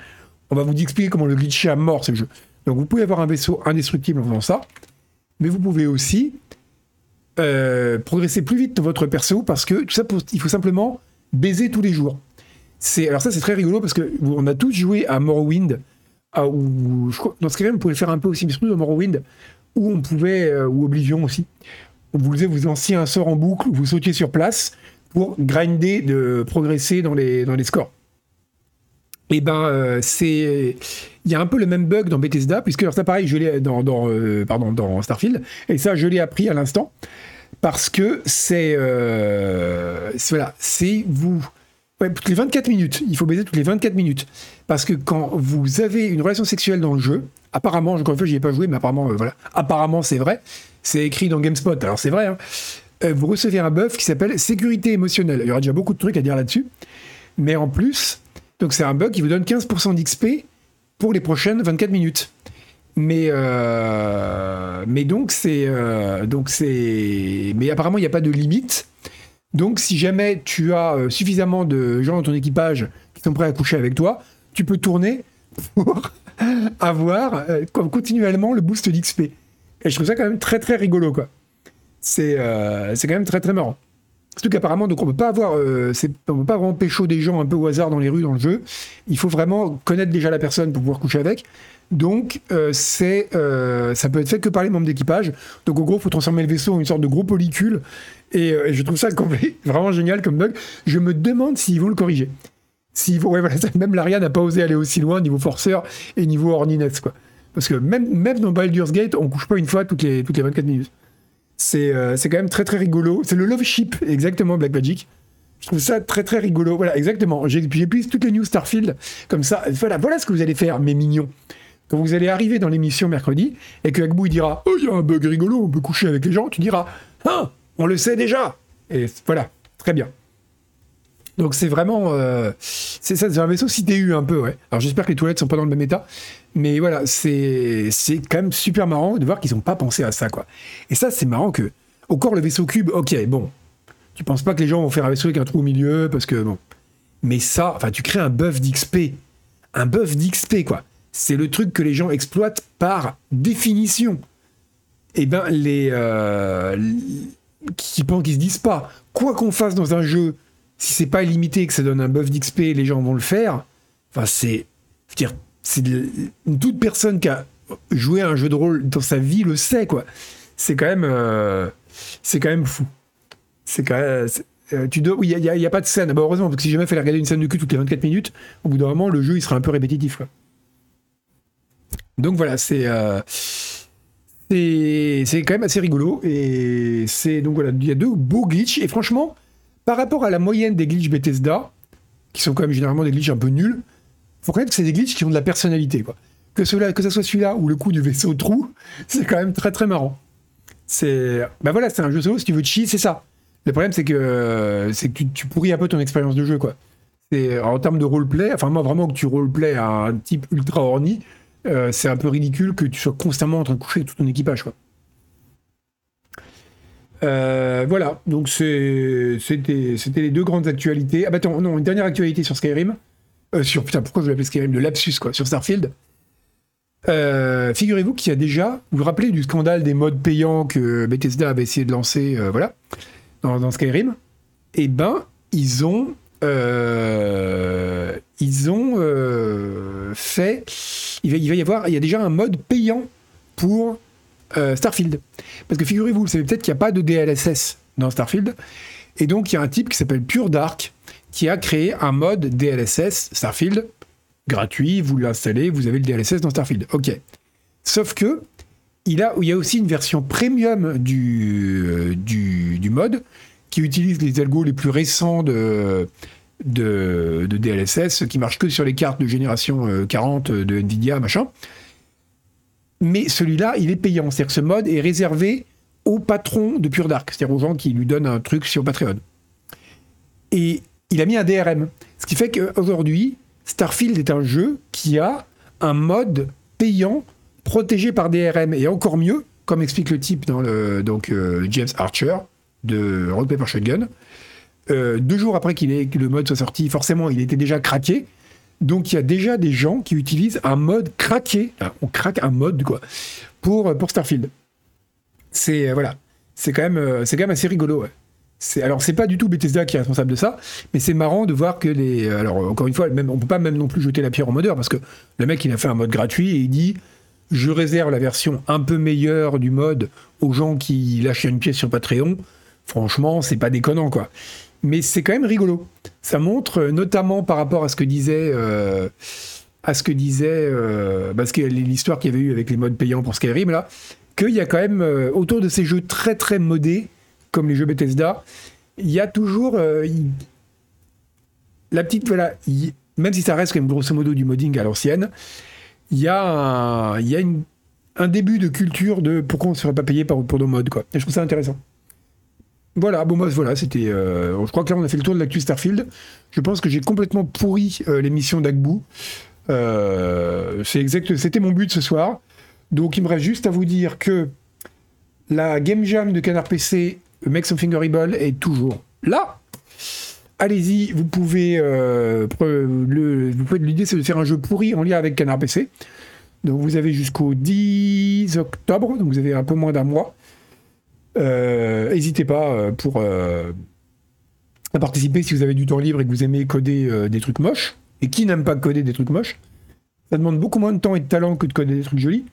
On va vous expliquer comment le glitcher à mort ce jeu. Donc vous pouvez avoir un vaisseau indestructible en faisant ça, mais vous pouvez aussi euh, progresser plus vite dans votre perso parce que tout ça, il faut simplement baiser tous les jours. Alors ça c'est très rigolo parce que on a tous joué à Morrowind, à, où, je dans ce cas-là on pouvait faire un peu aussi, surtout dans Morrowind où on pouvait euh, ou Oblivion aussi. Vous vous lanciez un sort en boucle, vous sautiez sur place pour grinder, de progresser dans les dans les scores. Et eh ben euh, c'est il y a un peu le même bug dans Bethesda puisque alors ça pareil je l'ai dans, dans pardon dans Starfield et ça je l'ai appris à l'instant parce que c'est euh, voilà, c'est vous toutes les 24 minutes. Il faut baiser toutes les 24 minutes parce que quand vous avez une relation sexuelle dans le jeu, apparemment, encore une fois, j'y ai pas joué, mais apparemment, euh, voilà, apparemment c'est vrai. C'est écrit dans GameSpot, alors c'est vrai. Hein. Euh, vous recevez un buff qui s'appelle sécurité émotionnelle. Il y aura déjà beaucoup de trucs à dire là-dessus, mais en plus, donc c'est un bug qui vous donne 15% d'XP pour les prochaines 24 minutes. Mais, euh, mais donc, c'est. Donc c'est mais apparemment, il n'y a pas de limite. Donc, si jamais tu as euh, suffisamment de gens dans ton équipage qui sont prêts à coucher avec toi, tu peux tourner pour avoir comme continuellement le boost d'XP. Et je trouve ça quand même très très rigolo, quoi. C'est c'est quand même très très marrant. Surtout qu'apparemment, donc on peut pas avoir, on peut pas vraiment pécho des gens un peu au hasard dans les rues dans le jeu. Il faut vraiment connaître déjà la personne pour pouvoir coucher avec. Donc, c'est, ça peut être fait que par les membres d'équipage. Donc, en gros, il faut transformer le vaisseau en une sorte de gros polycule. Et, je trouve ça vraiment génial comme bug. Je me demande s'ils vont le corriger. S'ils vont, ouais, voilà, même l'Aria n'a pas osé aller aussi loin niveau forceur et niveau horniness, quoi. Parce que même, même dans Baldur's Gate, on couche pas une fois toutes les, toutes les 24 minutes. C'est c'est quand même très très rigolo. C'est le Love Ship, exactement, Black Magic. Je trouve ça très très rigolo. Voilà, exactement. J'ai pris toutes les news Starfield comme ça. Voilà, voilà ce que vous allez faire, mes mignons. Quand vous allez arriver dans l'émission mercredi et que Agbou il dira Oh, il y a un bug rigolo, on peut coucher avec les gens, tu diras Ah, on le sait déjà. Et voilà, très bien. Donc c'est vraiment. Euh, c'est ça, c'est un vaisseau CTU un peu, ouais. Alors j'espère que les toilettes sont pas dans le même état. Mais voilà, c'est quand même super marrant de voir qu'ils n'ont pas pensé à ça, quoi. Et ça, c'est marrant que. Au corps, le vaisseau cube, ok, bon, tu penses pas que les gens vont faire un vaisseau avec un trou au milieu parce que bon. Mais ça, enfin, tu crées un buff d'XP. Un buff d'XP, quoi. C'est le truc que les gens exploitent par définition. Eh ben, les. Euh, qui pensent, qu'ils se disent pas, quoi qu'on fasse dans un jeu, si c'est pas illimité et que ça donne un buff d'XP, les gens vont le faire. Enfin, c'est. Dire, c'est toute personne qui a joué à un jeu de rôle dans sa vie le sait, quoi. C'est quand même. Euh, c'est quand même fou. C'est quand même. Euh, tu dois, il n'y a, pas de scène. Bah, heureusement, parce que si jamais il fallait regarder une scène de cul toutes les 24 minutes, au bout d'un moment, le jeu il sera un peu répétitif. Donc voilà, c'est euh, c'est quand même assez rigolo. Et c'est donc voilà, il y a deux beaux glitches. Et franchement, par rapport à la moyenne des glitches Bethesda, qui sont quand même généralement des glitches un peu nuls, faut reconnaître que c'est des glitches qui ont de la personnalité. Quoi. Que, cela, que soit celui-là ou le coup du vaisseau trou, c'est quand même très très marrant. C'est. Ben voilà, c'est un jeu solo, si tu veux cheat, c'est ça. Le problème, c'est que, que tu, pourris un peu ton expérience de jeu, quoi. C'est, en termes de roleplay, enfin, moi, vraiment, que tu roleplay à un type ultra orni, euh, c'est un peu ridicule que tu sois constamment en train de coucher tout ton équipage. Euh, voilà, donc c'était, les deux grandes actualités. Ah bah attends, non, une dernière actualité sur Skyrim. Euh, sur, putain, pourquoi je l'appelle Skyrim De lapsus, quoi, sur Starfield. figurez-vous qu'il y a déjà, vous vous rappelez du scandale des modes payants que Bethesda avait essayé de lancer, voilà dans, Skyrim, eh ben, ils ont, ils ont euh, fait, il va, y avoir, il y a déjà un mode payant pour euh, Starfield. Parce que figurez-vous, vous savez peut-être qu'il n'y a pas de DLSS dans Starfield, et donc il y a un type qui s'appelle Pure Dark qui a créé un mode DLSS Starfield gratuit, vous l'installez, vous avez le DLSS dans Starfield. Ok. Sauf que il, a, il y a aussi une version premium du, du, du mode qui utilise les algos les plus récents de, de, DLSS, qui marche que sur les cartes de génération 40 euh, de Nvidia, machin. Mais celui-là, il est payant. C'est-à-dire que ce mode est réservé aux patrons de Pure Dark, c'est-à-dire aux gens qui lui donnent un truc sur Patreon. Et il a mis un DRM. Ce qui fait qu'aujourd'hui, Starfield est un jeu qui a un mode payant protégé par DRM. Et encore mieux, comme explique le type dans le donc euh, James Archer, de Rock Paper Shotgun. Euh, deux jours après qu'il que le mode soit sorti, forcément, il était déjà craqué. Donc il y a déjà des gens qui utilisent un mode craqué, on craque un mode quoi, pour, pour Starfield. C'est euh, voilà, c'est quand même euh, c'est quand même assez rigolo. Alors c'est pas du tout Bethesda qui est responsable de ça, mais c'est marrant de voir que les alors encore une fois même on peut pas même non plus jeter la pierre au modeur parce que le mec il a fait un mode gratuit et il dit je réserve la version un peu meilleure du mode aux gens qui lâchent une pièce sur Patreon. Franchement, c'est pas déconnant, quoi. Mais c'est quand même rigolo. Ça montre, euh, notamment par rapport à ce que disait, euh, à ce que disait, euh, parce que l'histoire qu'il y avait eu avec les modes payants pour Skyrim là, qu'il y a quand même autour de ces jeux très très modés, comme les jeux Bethesda, il y a toujours la petite voilà, même si ça reste quand même grosso modo du modding à l'ancienne, il y a un, il y a un début de culture de pourquoi on ne serait pas payé pour, pour nos modes quoi. Je trouve ça intéressant. Voilà, bon, moi, voilà, c'était. Euh, je crois que là, on a fait le tour de l'actu Starfield. Je pense que j'ai complètement pourri euh, l'émission d'Agbou. Euh, c'est exact, c'était mon but ce soir. Donc, il me reste juste à vous dire que la Game Jam de Canard PC, Make Something Horrible, est toujours là. Allez-y, vous pouvez l'idée, c'est de faire un jeu pourri en lien avec Canard PC. Donc, vous avez jusqu'au 10 octobre, donc vous avez un peu moins d'un mois. N'hésitez euh, pas euh, pour euh, à participer si vous avez du temps libre et que vous aimez coder des trucs moches. Et qui n'aime pas coder des trucs moches Ça demande beaucoup moins de temps et de talent que de coder des trucs jolis.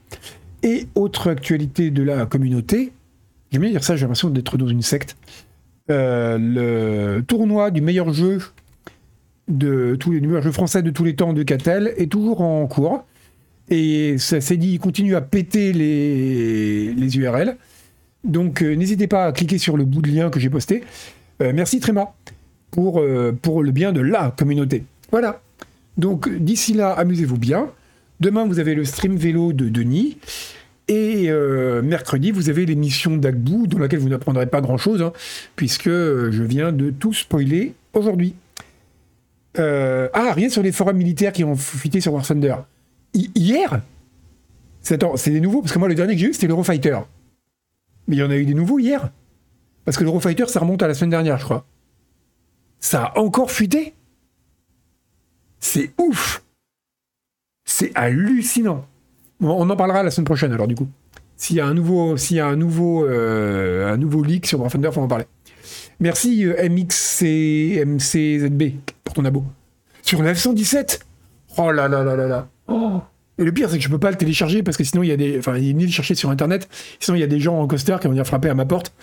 Et autre actualité de la communauté, j'aime bien dire ça, j'ai l'impression d'être dans une secte. Le tournoi du meilleur jeu de tous les français de tous les temps de Catel est toujours en cours. Et ça s'est dit, il continue à péter les, les URL. Donc euh, n'hésitez pas à cliquer sur le bout de lien que j'ai posté. Euh, merci Tréma pour, pour le bien de la communauté. Voilà. Donc d'ici là, amusez-vous bien. Demain, vous avez le stream vélo de Denis. Et euh, mercredi, vous avez l'émission d'Agbou, dans laquelle vous n'apprendrez pas grand-chose, hein, puisque euh, je viens de tout spoiler aujourd'hui. Euh, ah, rien sur les forums militaires qui ont fuité sur War Thunder. hier? C'est des nouveaux, parce que moi, le dernier que j'ai eu, c'était l'Eurofighter. Mais il y en a eu des nouveaux hier. Parce que l'Eurofighter, ça remonte à la semaine dernière, je crois. Ça a encore fuité C'est ouf C'est hallucinant on en parlera la semaine prochaine, alors, du coup. S'il y a un nouveau, s'il y a un nouveau, euh, un nouveau leak sur War Thunder, faut en parler. Merci euh, MXCMCZB pour ton abo. Sur la F117 Oh là là là là là oh. Et le pire, c'est que je peux pas le télécharger parce que sinon il y a des. Enfin, il est le chercher sur internet. Sinon, il y a des gens en coaster qui vont venir frapper à ma porte.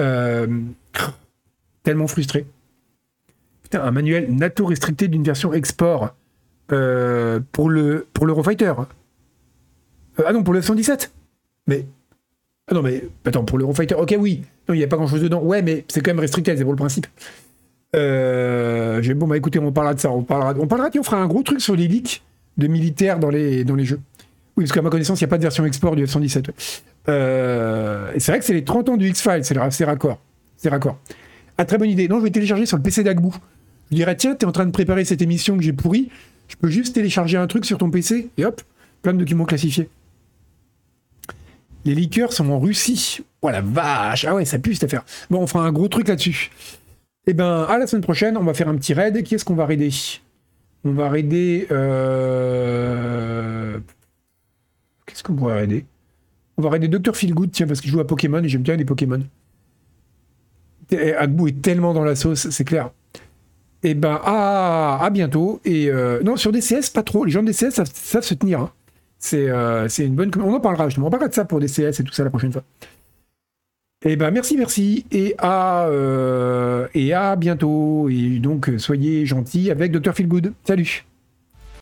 Euh, tellement frustré. Putain, un manuel NATO restricté d'une version export pour le pour l'Eurofighter. Euh, ah non, pour le F-117 Mais. Ah non, mais. Attends, pour l'Eurofighter. Ok, oui. Non, il n'y a pas grand chose dedans. Ouais, mais c'est quand même restricté, c'est pour le principe. Euh, bon, bah écoutez, on parlera de ça. On parlera, on parlera, on fera un gros truc sur les leaks de militaires dans les, dans les jeux. Oui, parce qu'à ma connaissance, il n'y a pas de version export du F-117. Euh, c'est vrai que c'est les 30 ans du X-Files, c'est raccord. C'est raccord. Ah, très bonne idée. Non, je vais télécharger sur le PC d'Agbou. Je dirais, tiens, t'es en train de préparer cette émission que j'ai pourrie. Je peux juste télécharger un truc sur ton PC et hop, plein de documents classifiés. Les liqueurs sont en Russie. Oh la vache Ah ouais, ça pue cette affaire. Bon, on fera un gros truc là-dessus. Eh ben, à la semaine prochaine, on va faire un petit raid. Qui est-ce qu'on va raider? On va raider... Euh... Qu'est-ce qu'on pourrait raider? On va raider Dr. Feelgood, tiens, parce qu'il joue à Pokémon et j'aime bien les Pokémon. Agbu est tellement dans la sauce, c'est clair. Eh ben, à, à bientôt. Et euh, non, sur DCS, pas trop. Les gens de DCS savent, se tenir. Hein. Euh, c'est une bonne. On en parlera justement. On parlera de ça pour des CS et tout ça la prochaine fois. Eh ben merci, merci et à euh, et à bientôt et donc soyez gentils avec Dr Feelgood. Salut.